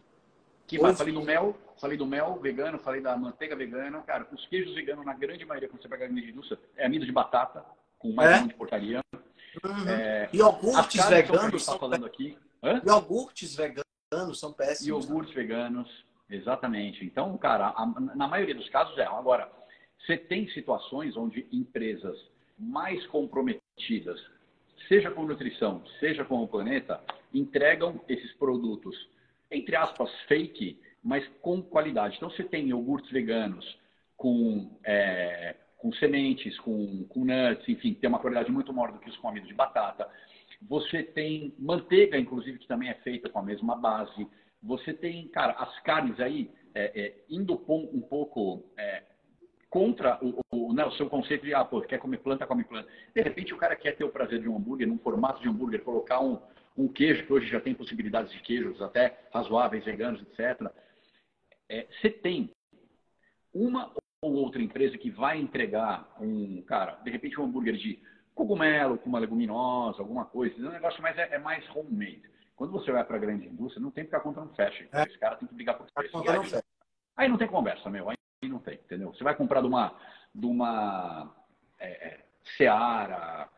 que vai, falei do mel, falei do mel vegano, falei da manteiga vegana, cara, os queijos veganos, na grande maioria, quando você pega a de indústria, é amido de batata, com mais é? de porcaria. Uhum. É, iogurtes veganos. Tá falando aqui. Hã? Iogurtes veganos são péssimos. Iogurtes veganos, exatamente. Então, cara, a, na maioria dos casos é. Agora, você tem situações onde empresas mais comprometidas, seja com nutrição, seja com o planeta, entregam esses produtos, entre aspas, fake, mas com qualidade. Então, você tem iogurtes veganos com, é, com sementes, com, com nuts, enfim, tem uma qualidade muito maior do que os com amido de batata. Você tem manteiga, inclusive, que também é feita com a mesma base. Você tem, cara, as carnes aí, é, é, indo um pouco é, contra o, o, né, o, seu conceito de, ah, pô, quer comer planta, come planta. De repente o cara quer ter o prazer de um hambúrguer, num formato de hambúrguer, colocar um, um queijo, que hoje já tem possibilidades de queijos até razoáveis, veganos, etc. É, você tem uma ou outra empresa que vai entregar um, cara, de repente um hambúrguer de cogumelo com uma leguminosa, alguma coisa, é um negócio mais, é, é mais homemade. Quando você vai para a grande indústria, não tem que ficar contra fashion. É. Esse cara tem que brigar por preço. Aí, aí não tem conversa, meu. Aí não tem, entendeu? Você vai comprar de uma, de uma é, é Seara,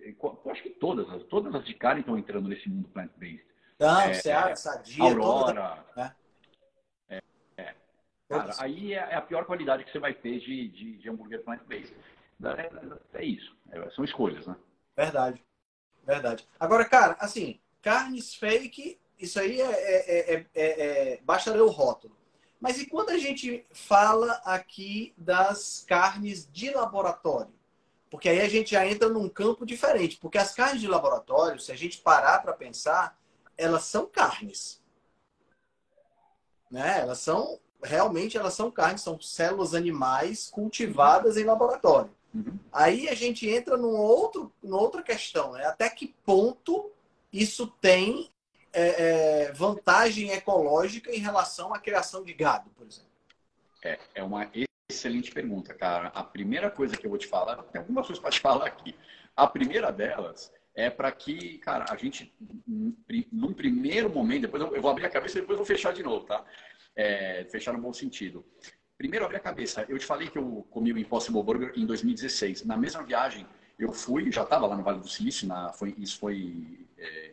eu acho que todas, todas as de carne estão entrando nesse mundo plant-based. Não, é, Seara, é, Sadia, Aurora. Toda... É. é, Cara, aí é, é a pior qualidade que você vai ter de, de, de hambúrguer plant-based. É, é, isso, são escolhas, né? Verdade, verdade. Agora, cara, assim, carnes fake, isso aí é, é, é, basta ler o rótulo. Mas e quando a gente fala aqui das carnes de laboratório? Porque aí a gente já entra num campo diferente. Porque as carnes de laboratório, se a gente parar para pensar, elas são carnes. Né? Elas são, realmente, elas são carnes, são células animais cultivadas em laboratório. Uhum. Aí a gente entra num outro, numa outra questão, né? Até que ponto isso tem é, é, vantagem ecológica em relação à criação de gado, por exemplo? É, é uma excelente pergunta, cara. A primeira coisa que eu vou te falar, tem algumas coisas para te falar aqui. A primeira delas é para que, cara, a gente, num primeiro momento, depois eu vou abrir a cabeça e depois vou fechar de novo, tá? É, fechar no bom sentido. Primeiro, abrir a cabeça. Eu te falei que eu comi o Impossible Burger em 2016. Na mesma viagem, eu fui, já estava lá no Vale do Silício, na, foi, isso foi é,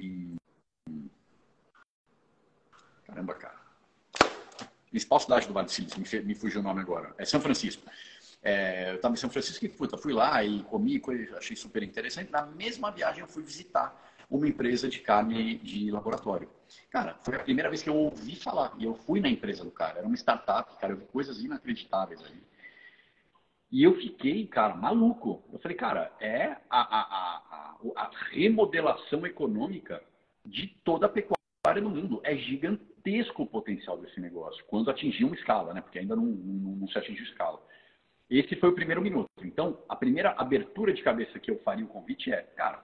em Caramba, cara. Principal cidade do Vale do Silício, me, me fugiu o nome agora. É São Francisco. É, eu estava em São Francisco e fui, fui lá e comi, achei super interessante. Na mesma viagem eu fui visitar uma empresa de carne de laboratório. Cara, foi a primeira vez que eu ouvi falar. E eu fui na empresa do cara. Era uma startup, cara. Eu vi coisas inacreditáveis ali. E eu fiquei, cara, maluco. Eu falei, cara, é a, a, a, a remodelação econômica de toda a pecuária no mundo. É gigantesco o potencial desse negócio, quando atingir uma escala, né? Porque ainda não, não, não se atingiu escala. Esse foi o primeiro minuto. Então, a primeira abertura de cabeça que eu faria o convite é, cara,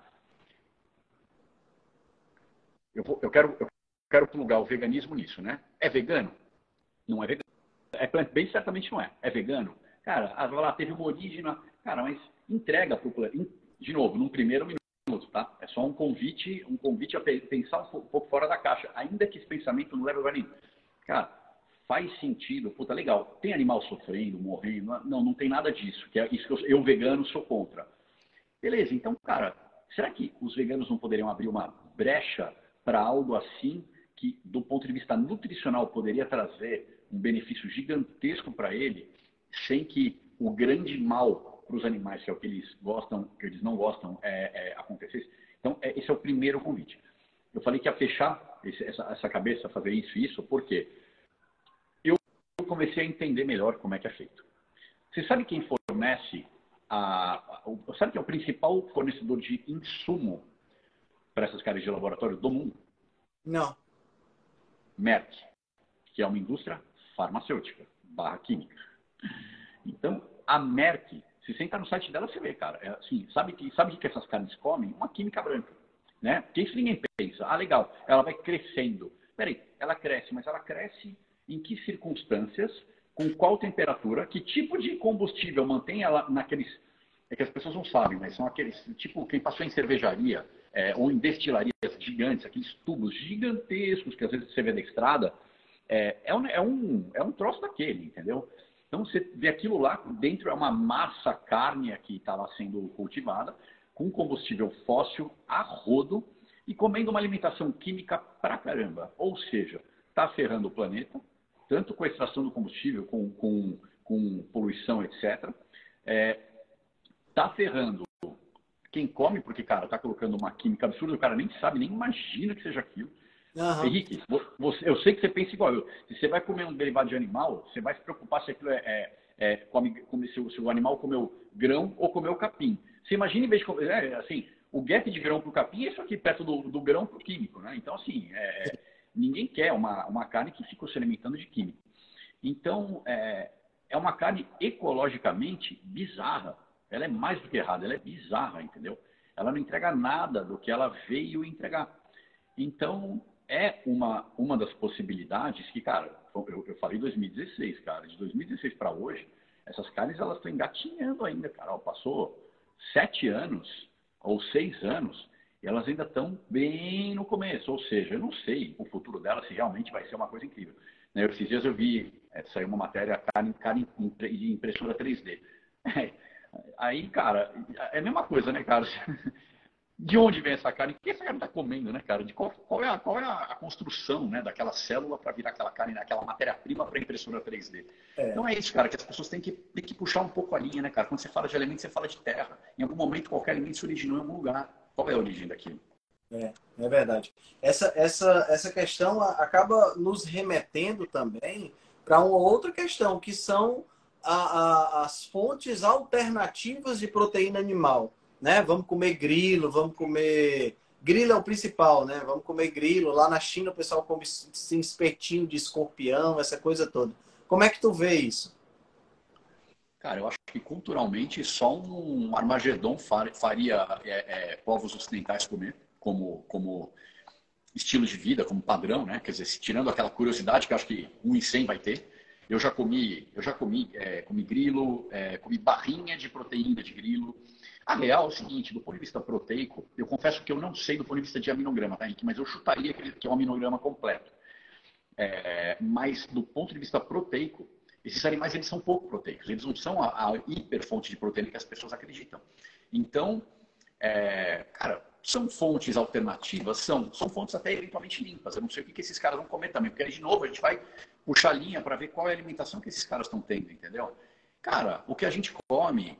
eu, vou, eu quero, eu quero plugar o veganismo nisso, né? É vegano? Não é vegano. É plant-based? Certamente não é. É vegano? Cara, lá teve uma origem. Cara, mas entrega para o De novo, num primeiro minuto, tá? É só um convite, um convite a pensar um pouco fora da caixa, ainda que esse pensamento não leve a lugar nenhum. Cara, faz sentido, puta, legal, tem animal sofrendo, morrendo, não, não tem nada disso, que é isso que eu, eu vegano sou contra. Beleza, então, cara, será que os veganos não poderiam abrir uma brecha para algo assim que, do ponto de vista nutricional, poderia trazer um benefício gigantesco para ele, sem que o grande mal para os animais, que é o que eles gostam, que eles não gostam, é, é, acontecesse? Então, é, esse é o primeiro convite. Eu falei que ia fechar esse, essa, essa cabeça, fazer isso e isso, porque eu comecei a entender melhor como é que é feito. Você sabe quem fornece a, a, sabe que é o principal fornecedor de insumo para essas carnes de laboratório do mundo? Não. Merck, que é uma indústria farmacêutica, barra química. Então, a Merck, se você entrar no site dela, você vê, cara, é assim, sabe que sabe que essas carnes comem? Uma química branca, né? Porque isso ninguém pensa. Ah, legal, ela vai crescendo. Peraí, ela cresce, mas ela cresce em que circunstâncias com qual temperatura, que tipo de combustível mantém ela naqueles. É que as pessoas não sabem, mas são aqueles. Tipo, quem passou em cervejaria é, ou em destilarias gigantes, aqueles tubos gigantescos que às vezes você vê na estrada, é, é, um, é, um, é um troço daquele, entendeu? Então você vê aquilo lá, dentro é uma massa cárnea que está lá sendo cultivada, com combustível fóssil a rodo e comendo uma alimentação química pra caramba. Ou seja, está ferrando o planeta, tanto com a extração do combustível, com, com, com poluição, etc. Está é, tá ferrando quem come, porque, cara, está colocando uma química absurda, o cara nem sabe, nem imagina que seja aquilo. Uhum. Henrique, você, eu sei que você pensa igual eu. Se você vai comer um derivado de animal, você vai se preocupar se aquilo é, é, é come, come, se, se, o animal comeu grão ou comeu capim. Você imagina, em vez de comer, é, assim, o gap de grão para o capim é isso aqui, perto do, do grão para o químico, né? Então, assim, é, Ninguém quer uma, uma carne que fica se alimentando de químico. Então, é, é uma carne ecologicamente bizarra. Ela é mais do que errada, ela é bizarra, entendeu? Ela não entrega nada do que ela veio entregar. Então, é uma, uma das possibilidades que, cara, eu, eu falei 2016, cara, de 2016 para hoje, essas carnes elas estão engatinhando ainda, cara. passou sete anos ou seis anos e elas ainda estão bem no começo, ou seja, eu não sei o futuro delas se realmente vai ser uma coisa incrível. Né, esses dias eu vi, é, saiu uma matéria cara, cara de impressora 3D. É, aí, cara, é a mesma coisa, né, cara? De onde vem essa carne? O que essa carne está comendo, né, cara? De qual, qual, é, a, qual é a construção né, daquela célula para virar aquela carne, aquela matéria-prima para impressora 3D? É. Então é isso, cara, que as pessoas têm que, têm que puxar um pouco a linha, né, cara? Quando você fala de alimento, você fala de terra. Em algum momento, qualquer alimento se originou em algum lugar. Qual é a origem daquilo? É, é verdade. Essa, essa, essa questão acaba nos remetendo também para uma outra questão, que são a, a, as fontes alternativas de proteína animal. Né? Vamos comer grilo, vamos comer. Grilo é o principal, né? Vamos comer grilo. Lá na China o pessoal come sim, espetinho de escorpião, essa coisa toda. Como é que tu vê isso? Cara, eu acho que culturalmente só um Armagedon faria é, é, povos ocidentais comer como, como estilo de vida, como padrão, né? Quer dizer, tirando aquela curiosidade que acho que um em cem vai ter. Eu já comi, eu já comi, é, comi grilo, é, comi barrinha de proteína de grilo. A real é o seguinte, do ponto de vista proteico, eu confesso que eu não sei do ponto de vista de aminograma, tá, Henrique? Mas eu chutaria que, é um aminograma completo. É, mas do ponto de vista proteico, esses animais eles são pouco proteicos, eles não são a, a hiperfonte de proteína que as pessoas acreditam. Então, é, cara, são fontes alternativas? São. São fontes até eventualmente limpas. Eu não sei o que, que esses caras vão comer também, porque aí, de novo, a gente vai puxar a linha para ver qual é a alimentação que esses caras estão tendo, entendeu? Cara, o que a gente come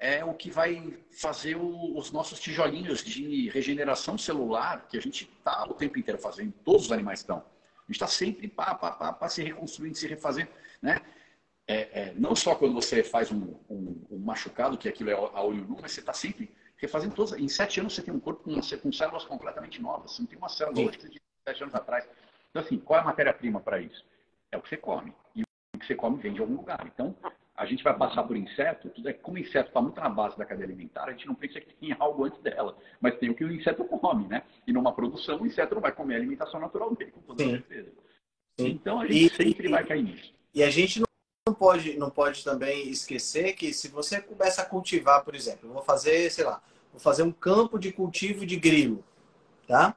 é o que vai fazer o, os nossos tijolinhos de regeneração celular, que a gente está o tempo inteiro fazendo, todos os animais estão. A gente está sempre pá, pá, pá, pá, se reconstruindo, se refazendo, né? É, é, não só quando você faz um, um, um, machucado, que aquilo é a olho nu, mas você está sempre refazendo todos. Em sete anos você tem um corpo com, com células completamente novas. Você não tem uma célula hoje de sete anos atrás. Então, assim, qual é a matéria-prima para isso? É o que você come. E o que você come vem de algum lugar. Então, a gente vai passar por inseto, tudo é como o inseto está muito na base da cadeia alimentar, a gente não pensa que tem algo antes dela, mas tem o que o inseto come, né? E numa produção, o inseto não vai comer a alimentação natural dele, com toda Sim. certeza. Sim. Então, a gente e, sempre e, vai cair nisso. E a gente não pode, não pode também esquecer que se você começa a cultivar, por exemplo, eu vou fazer, sei lá, vou fazer um campo de cultivo de grilo, tá?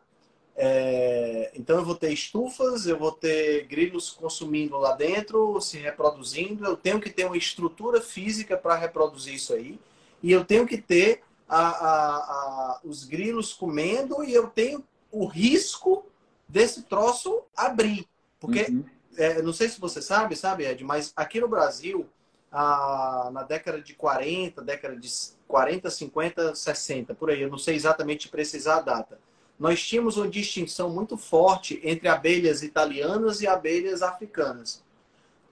É, então eu vou ter estufas, eu vou ter grilos consumindo lá dentro, se reproduzindo. Eu tenho que ter uma estrutura física para reproduzir isso aí. E eu tenho que ter a, a, a, os grilos comendo e eu tenho o risco desse troço abrir. Porque, uhum. é, não sei se você sabe, sabe, Ed, mas aqui no Brasil, na década de 40, década de 40, 50, 60, por aí, eu não sei exatamente precisar a data nós tínhamos uma distinção muito forte entre abelhas italianas e abelhas africanas.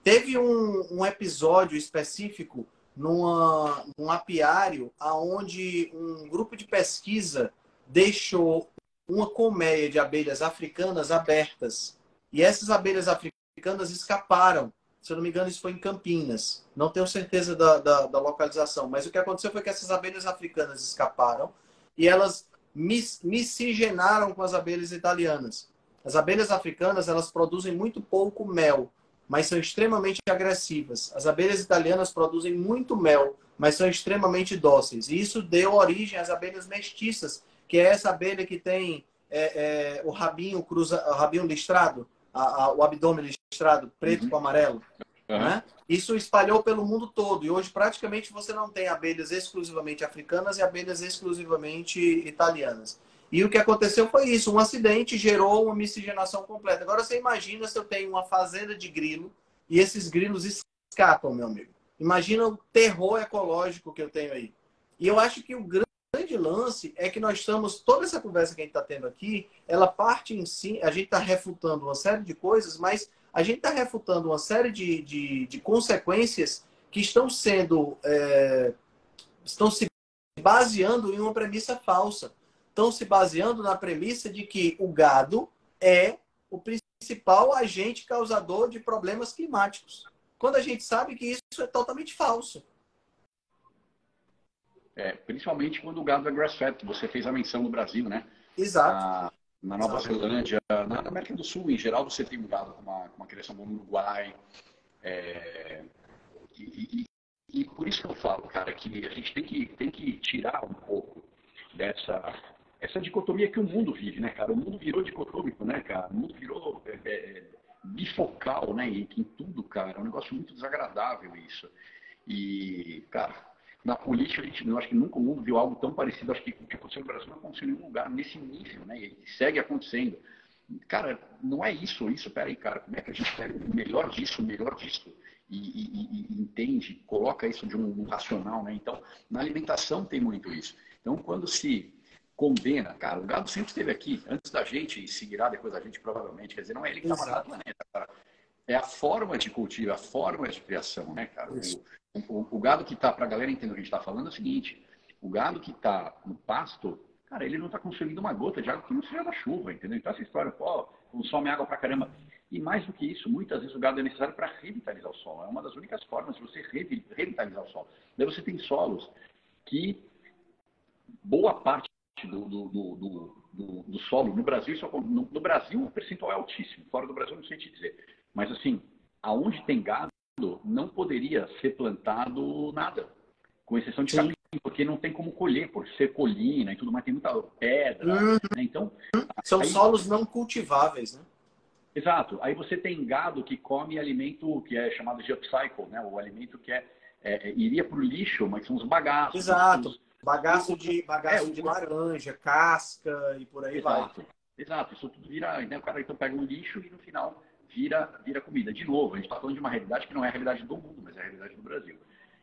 Teve um, um episódio específico numa, num apiário aonde um grupo de pesquisa deixou uma colmeia de abelhas africanas abertas. E essas abelhas africanas escaparam. Se eu não me engano, isso foi em Campinas. Não tenho certeza da, da, da localização. Mas o que aconteceu foi que essas abelhas africanas escaparam e elas miscigenaram com as abelhas italianas. As abelhas africanas elas produzem muito pouco mel, mas são extremamente agressivas. As abelhas italianas produzem muito mel, mas são extremamente dóceis. E isso deu origem às abelhas mestiças, que é essa abelha que tem é, é, o rabinho cruza, o rabinho listrado, a, a, o abdômen listrado, preto uhum. com amarelo. Uhum. Né? Isso espalhou pelo mundo todo. E hoje, praticamente, você não tem abelhas exclusivamente africanas e abelhas exclusivamente italianas. E o que aconteceu foi isso: um acidente gerou uma miscigenação completa. Agora, você imagina se eu tenho uma fazenda de grilo e esses grilos escapam, meu amigo. Imagina o terror ecológico que eu tenho aí. E eu acho que o grande lance é que nós estamos, toda essa conversa que a gente está tendo aqui, ela parte em si, a gente está refutando uma série de coisas, mas a gente está refutando uma série de, de, de, consequências que estão sendo. É, estão se baseando em uma premissa falsa. Estão se baseando na premissa de que o gado é o principal agente causador de problemas climáticos. Quando a gente sabe que isso é totalmente falso. É, principalmente quando o gado é grass-fed, você fez a menção no Brasil, né? Exato. Na Nova Zelândia, na América do Sul, em geral, você tem gado com uma, uma criação no Uruguai. É, e, e, e, por isso que eu falo, cara, que a gente tem que, tem que tirar um pouco dessa essa dicotomia que o mundo vive, né, cara? O mundo virou dicotômico, né, cara? O mundo virou é, é, bifocal, né? E em tudo, cara. É um negócio muito desagradável isso. E, cara, na política, a gente, eu acho que nunca o mundo viu algo tão parecido. Acho que o que aconteceu no Brasil não aconteceu em nenhum lugar nesse nível, né? E segue acontecendo. Cara, não é isso, isso, peraí, cara, como é que a gente pega o melhor disso, o melhor disso, e, e, e, entende, coloca isso de um, racional, né? Então, na alimentação tem muito isso. Então, quando se condena, cara, o gado sempre esteve aqui, antes da gente e seguirá depois da gente, provavelmente. Quer dizer, não é ele que está mandando o planeta, cara. É a forma de cultivo, a forma de criação, né, cara? O, o, o gado que está, para a galera entender o que a gente está falando, é o seguinte: o gado que está no pasto, cara, ele não está consumindo uma gota de água que não seja da chuva, entendeu? Então, essa história, pô, consome água pra caramba. E mais do que isso, muitas vezes o gado é necessário para revitalizar o solo. É uma das únicas formas de você revitalizar o solo. Daí você tem solos que boa parte do, do, do, do, solo no Brasil, no, no, Brasil o percentual é altíssimo. Fora do Brasil não sei te dizer. Mas assim, aonde tem gado, não poderia ser plantado nada, com exceção de capim, porque não tem como colher, por ser colina e tudo mais, tem muita pedra. Uhum. Né? Então, São aí... solos não cultiváveis, né? Exato. Aí você tem gado que come alimento que é chamado de upcycle, né? O alimento que é, é, é iria para o lixo, mas são os bagaços. Exato. Os... Bagaço de, bagaço é, de laranja, casca e por aí Exato. vai. Exato. Isso tudo vira, né? O cara então pega um lixo e no final vira, vira comida. De novo, a gente está falando de uma realidade que não é a realidade do mundo, mas é a realidade do Brasil.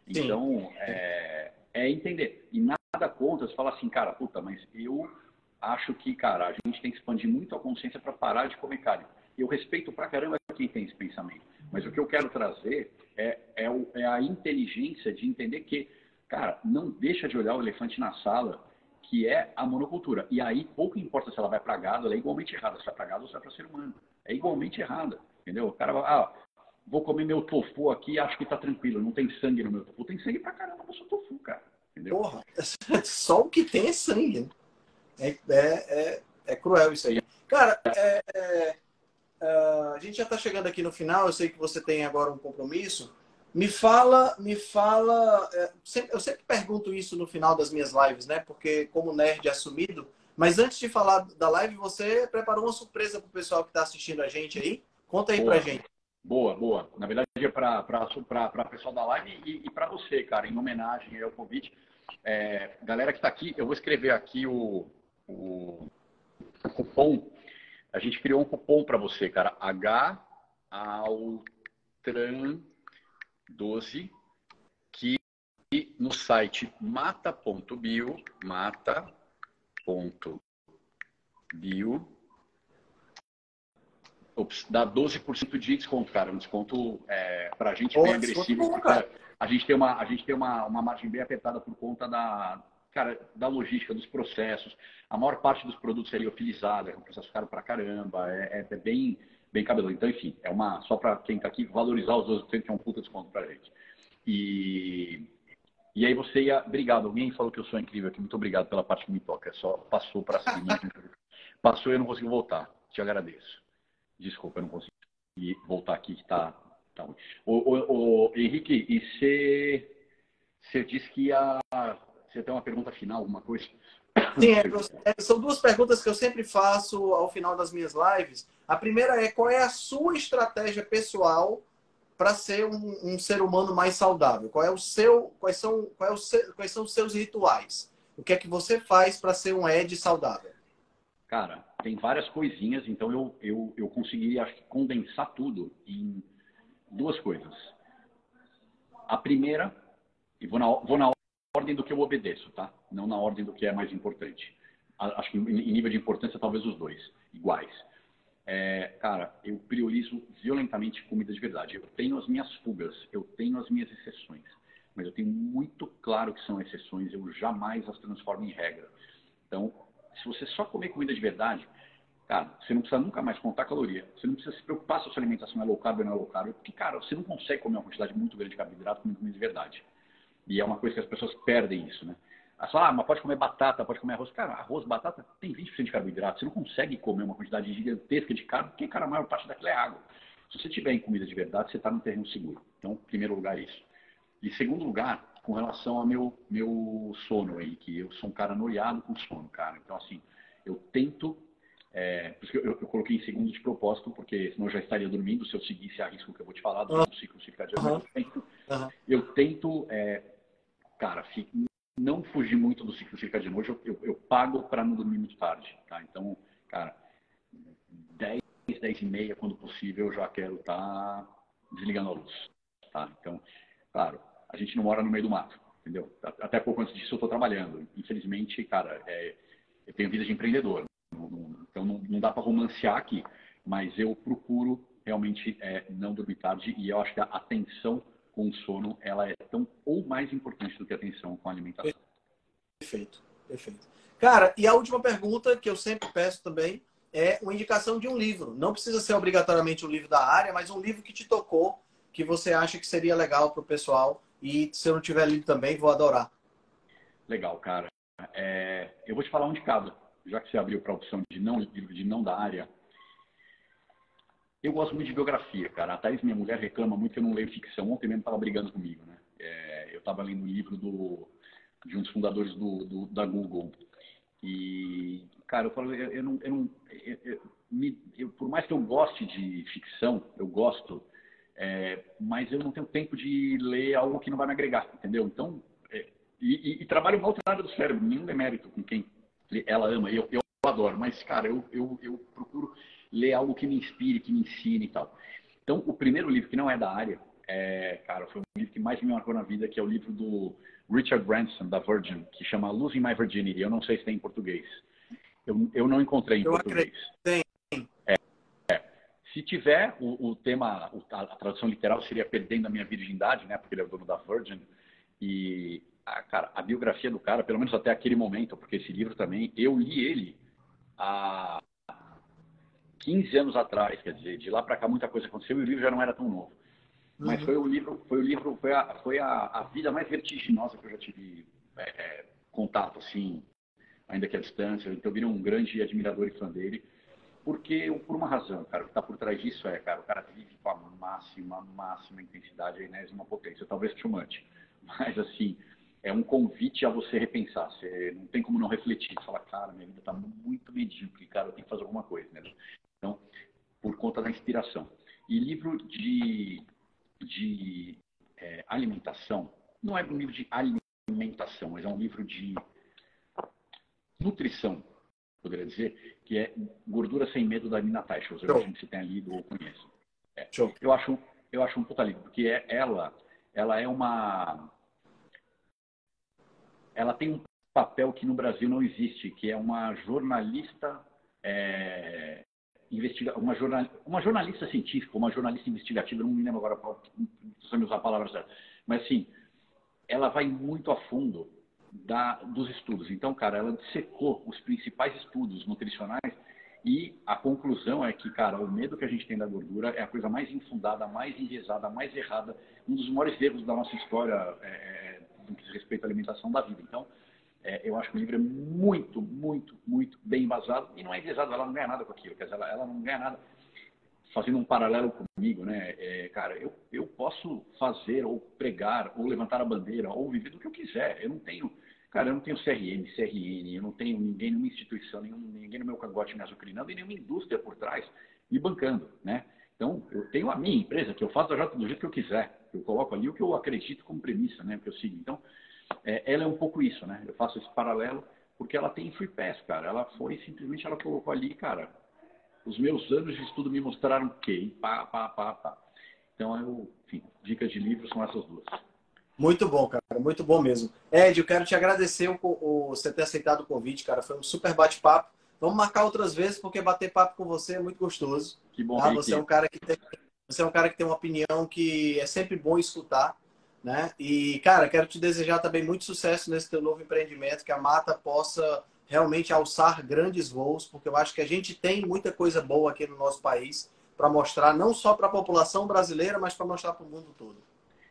Então, é, é, entender. E nada contra você falar assim, cara, puta, mas eu acho que, cara, a gente tem que expandir muito a consciência para parar de comer carne. Eu respeito pra caramba quem tem esse pensamento. Mas o que eu quero trazer é, é, o, é a inteligência de entender que, cara, não deixa de olhar o elefante na sala, que é a monocultura. E aí, pouco importa se ela vai para gado, ela é igualmente errada. Se vai para gado ou se vai para ser humano é igualmente errada, entendeu? O cara vai, ah, vou comer meu tofu aqui acho que tá tranquilo, não tem sangue no meu tofu. Tem sangue pra caramba no seu tofu, cara, entendeu? Porra, só o que tem é sangue? É, é, é, é cruel isso aí. Cara, é, é, é, a gente já está chegando aqui no final. Eu sei que você tem agora um compromisso, Me fala, me fala. É, eu sempre pergunto isso no final das minhas lives, né? Porque como nerd assumido. Mas antes de falar da live, você preparou uma surpresa para o pessoal que está assistindo a gente aí? Conta aí para gente. Boa, boa. Na verdade, é para o pessoal da live e, e para você, cara, em homenagem ao convite. É, galera que está aqui, eu vou escrever aqui o, o, o, cupom. A gente criou um cupom para você, cara. H Altran 12 que no site mata.bio, mata.bio dá 12% de desconto, cara. Um desconto é, para a gente bem agressivo. Bom, a gente tem, uma, a gente tem uma, uma margem bem apertada por conta da, cara, da logística, dos processos. A maior parte dos produtos é liofilizado, é um processo caro para caramba, é, é, é, bem, bem cabeludo. Então, enfim, é uma, só para quem está aqui, valorizar os 12% que é um puta desconto para a gente. E, e aí você ia... Obrigado, alguém falou que eu sou incrível aqui. Muito obrigado pela parte que me toca. É só passou para cima. passou e eu não consigo voltar. Te agradeço. Desculpa, eu não consegui voltar aqui, que está tá ruim. O, o, o, Henrique, e você, você disse que ia. Você tem uma pergunta final, alguma coisa? Sim, é, é, são duas perguntas que eu sempre faço ao final das minhas lives. A primeira é qual é a sua estratégia pessoal para ser um, um, ser humano mais saudável? Qual é o seu, quais são, qual é o seu, quais são os seus rituais? O que é que você faz para ser um Ed saudável? Cara, tem várias coisinhas, então eu, eu, eu consegui acho, condensar tudo em duas coisas. A primeira, e vou na, vou na ordem do que eu obedeço, tá? Não na ordem do que é mais importante. Acho que em nível de importância, talvez os dois, iguais. É, cara, eu priorizo violentamente comida de verdade. Eu tenho as minhas fugas, eu tenho as minhas exceções, mas eu tenho muito claro que são exceções, eu jamais as transformo em regra. Então, se você só comer comida de verdade, cara, você não precisa nunca mais contar caloria. Você não precisa se preocupar se a sua alimentação é low carb ou não é low carb, porque, cara, você não consegue comer uma quantidade muito grande de carboidrato comendo comida de verdade. E é uma coisa que as pessoas perdem isso, né? Ah, mas pode comer batata, pode comer arroz. Cara, arroz, batata tem 20% de carboidrato. Você não consegue comer uma quantidade gigantesca de carbo, porque, cara, a maior parte daquilo é água. Se você tiver em comida de verdade, você está no terreno seguro. Então, primeiro lugar, isso. E segundo lugar, com relação ao meu, meu sono aí, que eu sou um cara noiado com sono, cara. Então, assim, eu tento. É, eu, eu, coloquei em segundo de propósito, porque senão eu já estaria dormindo se eu seguisse a risco que eu vou te falar do uhum. ciclo circadiano. Uhum. Eu tento, eu tento é, cara, não fugir muito do ciclo circadiano. Hoje eu, eu, eu pago para não dormir muito tarde, tá? Então, cara, 10, 10 e meia, quando possível, eu já quero estar tá desligando a luz, tá? Então, claro, a gente não mora no meio do mato, entendeu? Até pouco antes disso eu estou trabalhando. Infelizmente, cara, é, eu tenho vida de empreendedor, então não, não dá para romancear aqui, mas eu procuro realmente é, não dormir tarde e eu acho que a atenção com o sono ela é tão ou mais importante do que a atenção com a alimentação. Perfeito, perfeito. Cara, e a última pergunta que eu sempre peço também é uma indicação de um livro. Não precisa ser obrigatoriamente um livro da área, mas um livro que te tocou, que você acha que seria legal para o pessoal e se eu não tiver lido também, vou adorar. Legal, cara. É, eu vou te falar um de cada, já que você abriu para a opção de não, de não da área. Eu gosto muito de biografia, cara. A Thais, minha mulher, reclama muito que eu não leio ficção. Ontem mesmo estava brigando comigo, né? É, eu estava lendo um livro do, de um dos fundadores do, do, da Google. E, cara, eu falo, eu, eu não. Eu não eu, eu, por mais que eu goste de ficção, eu gosto, é, mas eu não tenho tempo de ler algo que não vai me agregar, entendeu? Então, é, e, e, e, trabalho uma outra área do cérebro, nenhum demérito com quem ela ama, eu, eu adoro, mas, cara, eu, eu, eu procuro ler algo que me inspire, que me ensine e tal. Então, o primeiro livro, que não é da área, é, cara, foi o livro que mais me marcou na vida, que é o livro do Richard Branson, da Virgin, que chama Losing My Virginity. Eu não sei se tem em português. Eu, eu não encontrei em eu português. Tem. Se tiver o, o tema, a, a, tradução literal seria Perdendo a Minha Virgindade, né? Porque ele é o dono da Virgin. E, a, cara, a biografia do cara, pelo menos até aquele momento, porque esse livro também, eu li ele há 15 anos atrás, quer dizer, de lá para cá muita coisa aconteceu e o livro já não era tão novo. Mas uhum. foi o livro, foi o livro, foi a, foi a, a vida mais vertiginosa que eu já tive é, é, contato, assim, ainda que à distância. Então eu virei um grande admirador e fã dele. Porque, por uma razão, cara, o que está por trás disso é, cara, o cara vive com a máxima, máxima intensidade, a enésima potência, talvez much. Mas, assim, é um convite a você repensar. Você não tem como não refletir. Você fala, cara, minha vida está muito medíocre, cara, eu tenho que fazer alguma coisa, né? Então, por conta da inspiração. E livro de, de é, alimentação, não é um livro de alimentação, mas é um livro de nutrição, poderia dizer, que é Gordura Sem Medo da Nina Teicholz. Eu imagino que você tenha lido ou conhece. É. Eu, acho, eu acho um puta livro, porque é, ela, ela é uma... Ela tem um papel que no Brasil não existe, que é uma jornalista é, investiga uma, jornal, uma jornalista científica, uma jornalista investigativa, não me lembro agora, precisamos usar a palavra certa, mas assim, ela vai muito a fundo da, dos estudos. Então, cara, ela secou os principais estudos nutricionais e a conclusão é que, cara, o medo que a gente tem da gordura é a coisa mais infundada, mais enviesada, mais errada, um dos maiores erros da nossa história é, é no que diz respeito à alimentação da vida. Então, é, eu acho que o livro é muito, muito, muito bem embasado e não é enviesado, ela não ganha nada com aquilo, quer dizer, ela, ela não ganha nada fazendo um paralelo comigo, né? É, cara, eu, eu posso fazer ou pregar ou levantar a bandeira ou viver do que eu quiser. Eu não tenho, cara, eu não tenho CRM, CRN, eu não tenho ninguém numa instituição, nenhum, ninguém no meu cangote me azucrinando e nenhuma indústria por trás me bancando, né? Então, eu tenho a minha empresa que eu faço do jeito que eu quiser. Eu coloco ali o que eu acredito como premissa, né? Que eu sigo. Então, é, ela é um pouco isso, né? Eu faço esse paralelo porque ela tem free pass, cara. Ela foi simplesmente, ela colocou ali, cara, os meus anos de estudo me mostraram que, pá, pá, pá, pá. Então, eu, enfim, dicas de livro são essas duas. Muito bom, cara, muito bom mesmo. Ed, eu quero te agradecer o, o, você ter aceitado o convite, cara. Foi um super bate-papo. Vamos marcar outras vezes, porque bater papo com você é muito gostoso. Que bom, tá? Você é um cara que tem, você é um cara que tem uma opinião que é sempre bom escutar. Né? E, cara, quero te desejar também muito sucesso nesse teu novo empreendimento, que a Mata possa realmente alçar grandes voos, porque eu acho que a gente tem muita coisa boa aqui no nosso país para mostrar, não só para a população brasileira, mas para mostrar para o mundo todo.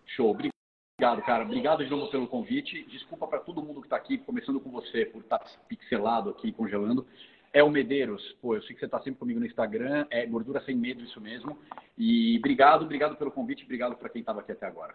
Show, obrigado, cara. Obrigado de novo pelo convite. Desculpa para todo mundo que está aqui, começando com você, por estar tá pixelado aqui, congelando. É o Medeiros. Pô, eu sei que você está sempre comigo no Instagram. É Gordura Sem Medo, isso mesmo. E obrigado, obrigado pelo convite. Obrigado para quem estava aqui até agora.